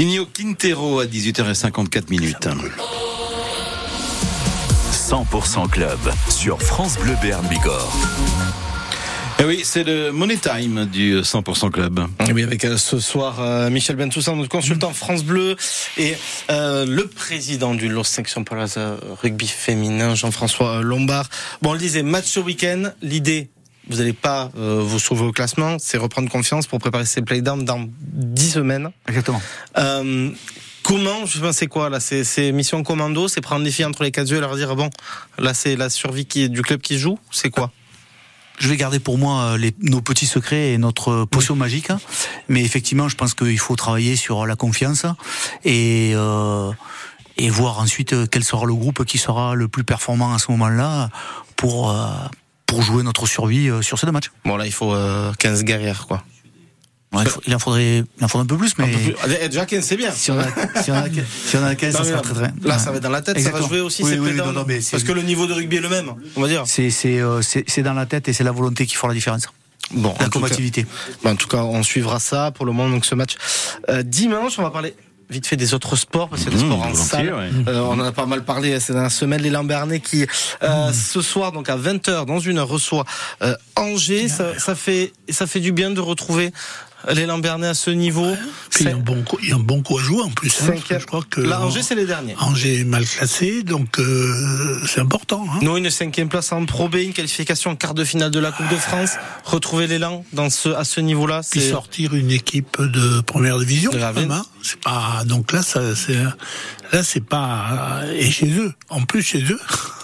Speaker 2: Inyo Quintero à 18h54 minutes.
Speaker 1: 100% Club sur France Bleu Bern Bigorre.
Speaker 2: Eh oui, c'est le Money Time du 100% Club.
Speaker 3: Et oui, avec euh, ce soir euh, Michel Bentoussaint, notre consultant France Bleu, et euh, le président du Los Section Palace euh, Rugby féminin, Jean-François Lombard. Bon, on le disait, match ce week-end. L'idée, vous n'allez pas euh, vous sauver au classement, c'est reprendre confiance pour préparer ces playdowns dans 10 semaines.
Speaker 8: Exactement.
Speaker 3: Euh, Comment, je pense, c'est quoi là C'est mission commando, c'est prendre les filles entre les quatre yeux et leur dire bon, là c'est la survie qui, du club qui joue, c'est quoi?
Speaker 8: Je vais garder pour moi euh, les, nos petits secrets et notre potion magique. Mais effectivement, je pense qu'il faut travailler sur la confiance et, euh, et voir ensuite quel sera le groupe qui sera le plus performant à ce moment-là pour, euh, pour jouer notre survie euh, sur ces deux matchs.
Speaker 3: Bon là, il faut euh, 15 guerrières quoi.
Speaker 8: Ouais, il, faut- il en faudrait, il en faudrait un peu plus, mais
Speaker 3: Un peu plus. Déjà 15 c'est bien.
Speaker 8: si on a, si on a, si on a 15, ça
Speaker 3: Non,
Speaker 8: sera très très.
Speaker 3: Là, ça va être dans la tête, ça va jouer aussi
Speaker 8: Oui,
Speaker 3: ces
Speaker 8: oui, oui,
Speaker 3: playdowns.
Speaker 8: non, non, mais c'est-
Speaker 3: Parce que le niveau de rugby est le même, on va dire.
Speaker 8: C'est euh, dans la tête et c'est la volonté qui fera la différence.
Speaker 3: Bon, en
Speaker 8: La
Speaker 3: tout
Speaker 8: combativité.
Speaker 3: cas- bon, en tout cas, on suivra ça pour le moment. Donc ce match Euh, dimanche, on va parler vite fait des autres sports parce qu'il y a des
Speaker 2: Mmh,
Speaker 3: sports en salle.
Speaker 2: ouais.
Speaker 3: Euh, on en a pas mal parlé ces dernières semaines. Les Lambernais qui euh, ce soir donc à 20h dans une heure reçoit euh, Angers. Ça, ça fait ça fait du bien de retrouver les Lambernais à ce niveau.
Speaker 4: Puis il y a un bon coup, il y a un bon coup à jouer en plus. hein, je crois que
Speaker 3: Là, Angers, c'est les derniers.
Speaker 4: Angers est mal classé, donc euh, c'est important. Hein.
Speaker 3: Nous, une cinquième place en Pro B, une qualification en quart de finale de la Coupe de France. Retrouver l'élan dans ce, à ce niveau-là,
Speaker 4: Puis
Speaker 3: c'est
Speaker 4: sortir une équipe de première division,
Speaker 3: De la
Speaker 4: hein. c'est pas donc là ça c'est là c'est pas et chez eux en plus chez eux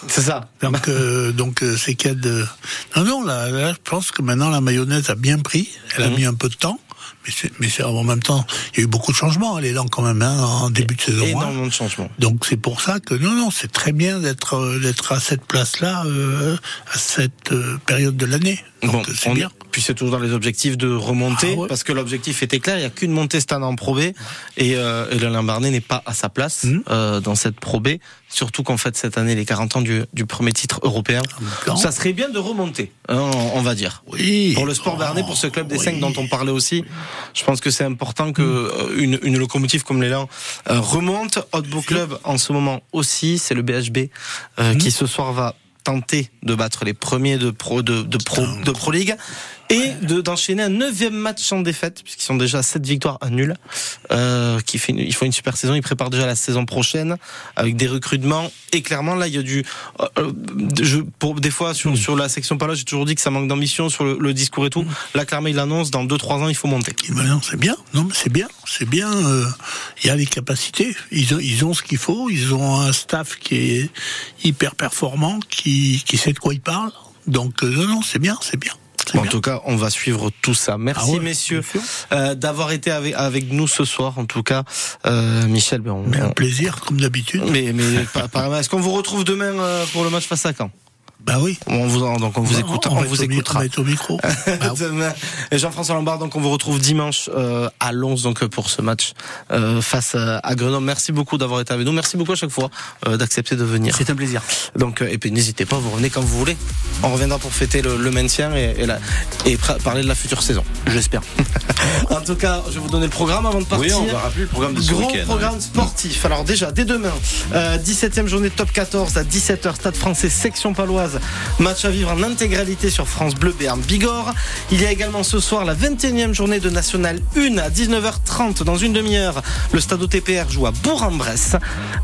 Speaker 3: C'est ça.
Speaker 4: Donc, euh, donc euh, c'est qu'il y a de. Non, non, là, là, je pense que maintenant la mayonnaise a bien pris. Elle a
Speaker 3: Mhm.
Speaker 4: mis un peu de temps. Mais c'est, en même temps, il y a eu beaucoup de changements. Elle est là quand même hein, en début de saison. hein.
Speaker 3: Énormément de changements.
Speaker 4: Donc c'est pour ça que non, non, c'est très bien d'être euh, d'être à cette place-là euh, à cette euh, période de l'année.
Speaker 3: Bon,
Speaker 4: c'est bien.
Speaker 3: Puis c'est toujours dans les objectifs de remonter,
Speaker 4: Ah ouais.
Speaker 3: parce que l'objectif était clair, il n'y a qu'une montée cette année en Pro B, et, euh, et le Limbarnais n'est pas à sa place
Speaker 4: Mhm.
Speaker 3: euh, dans cette Pro B, surtout qu'en fait cette année les 40 ans du, du premier titre européen. Ça serait bien de remonter, hein, on, on va dire.
Speaker 4: Oui.
Speaker 3: Pour le sport bernais, pour ce club des
Speaker 4: oui.
Speaker 3: cinq dont on parlait aussi, je pense que c'est important que euh, une, une locomotive comme l'élan euh, remonte. Autre beau club en ce moment aussi, c'est le BHB euh, qui ce soir va tenter de battre les premiers de pro de, de pro de pro league et de d'enchaîner un neuvième match sans défaite puisqu'ils sont déjà à sept victoires à nul euh, qui fait une- ils font une super saison ils préparent déjà la saison prochaine avec des recrutements et clairement là il y a du euh, je, pour des fois sur sur la section paloise j'ai toujours dit que ça manque d'ambition sur le, le discours et tout là clairement il annonce dans 2-3 ans il faut monter
Speaker 4: ben non, c'est bien. Non, mais c'est bien. C'est bien. euh, Il y a les capacités. Ils ont, ils ont ce qu'il faut. Ils ont un staff qui est hyper performant, qui, qui sait de quoi il parle. Donc euh, non, non, c'est bien, c'est bien.
Speaker 3: En
Speaker 4: bien.
Speaker 3: tout cas, on va suivre tout ça. Merci,
Speaker 4: Ah ouais,
Speaker 3: messieurs, euh, d'avoir été avec, avec nous ce soir. En tout cas, euh, Michel, ben, on,
Speaker 4: Mais un
Speaker 3: on-
Speaker 4: plaisir, comme d'habitude.
Speaker 3: mais, mais est-ce qu'on vous retrouve demain euh, pour le match face à Caen?
Speaker 4: Bah oui.
Speaker 3: on vous, en- donc on vous
Speaker 4: Bah,
Speaker 3: écoute,
Speaker 4: on
Speaker 3: vous écoutera.
Speaker 4: on au micro. Bah oui.
Speaker 3: Jean-François Lombard, donc on vous retrouve dimanche euh, à Lons donc euh, pour ce match euh, face à, Grenoble. Merci beaucoup d'avoir été avec nous. Merci beaucoup à chaque fois euh, d'accepter de venir.
Speaker 8: C'est un plaisir.
Speaker 3: Donc euh, et puis n'hésitez pas, vous revenez quand vous voulez. On reviendra pour fêter le, le maintien et, et, la- et pra- parler de la future saison.
Speaker 8: J'espère.
Speaker 3: En tout cas, je vais vous donner le programme avant de
Speaker 2: Oui,
Speaker 3: partir.
Speaker 2: on va rappeler le programme de ce
Speaker 3: Gros
Speaker 2: week-end.
Speaker 3: programme sportif. Alors déjà, dès demain, euh, 17e journée de top 14 à 17h, Stade français, section paloise. Match à vivre en intégralité sur France Bleu Béarn Bigorre. Il y a également ce soir la 21e journée de National 1 à 19h30 dans une demi-heure. Le Stade OTPR joue à Bourg-en-Bresse.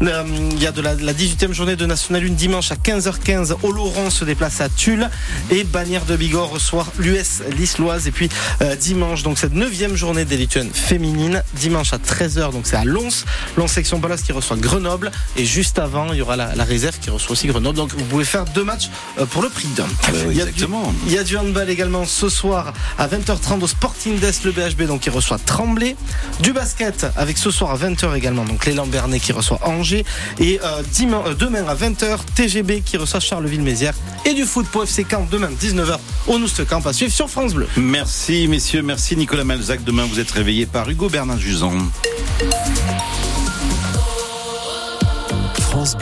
Speaker 3: Euh, il y a de la, la 18e journée de National 1 dimanche à 15h15. Oloron se déplace à Tulle et Bagnères de Bigorre reçoit l'US Lisloise. Et puis euh, dimanche, donc cette 9e journée d'élite féminine, dimanche à 13h, donc c'est à Lons. Lons section Palace qui reçoit Grenoble. Et juste avant, il y aura la, la réserve qui reçoit aussi Grenoble. Donc vous pouvez faire deux matchs euh, pour le prix d'un.
Speaker 2: Ah bah exactement.
Speaker 3: Il y a du handball également ce soir à 20h30 au Sporting d'Est, le BHB donc qui reçoit Tremblay. Du basket avec ce soir à 20h également, donc l'élan Bernet qui reçoit Angers. Et euh, euh, demain, à 20h, TGB qui reçoit Charleville-Mézières. Et du foot pour FC Camp demain 19h au Nouste Camp à suivre sur France Bleu.
Speaker 2: Merci messieurs, merci Nicolas Malzac. Demain vous êtes réveillé par Hugo Bernard Jusan. France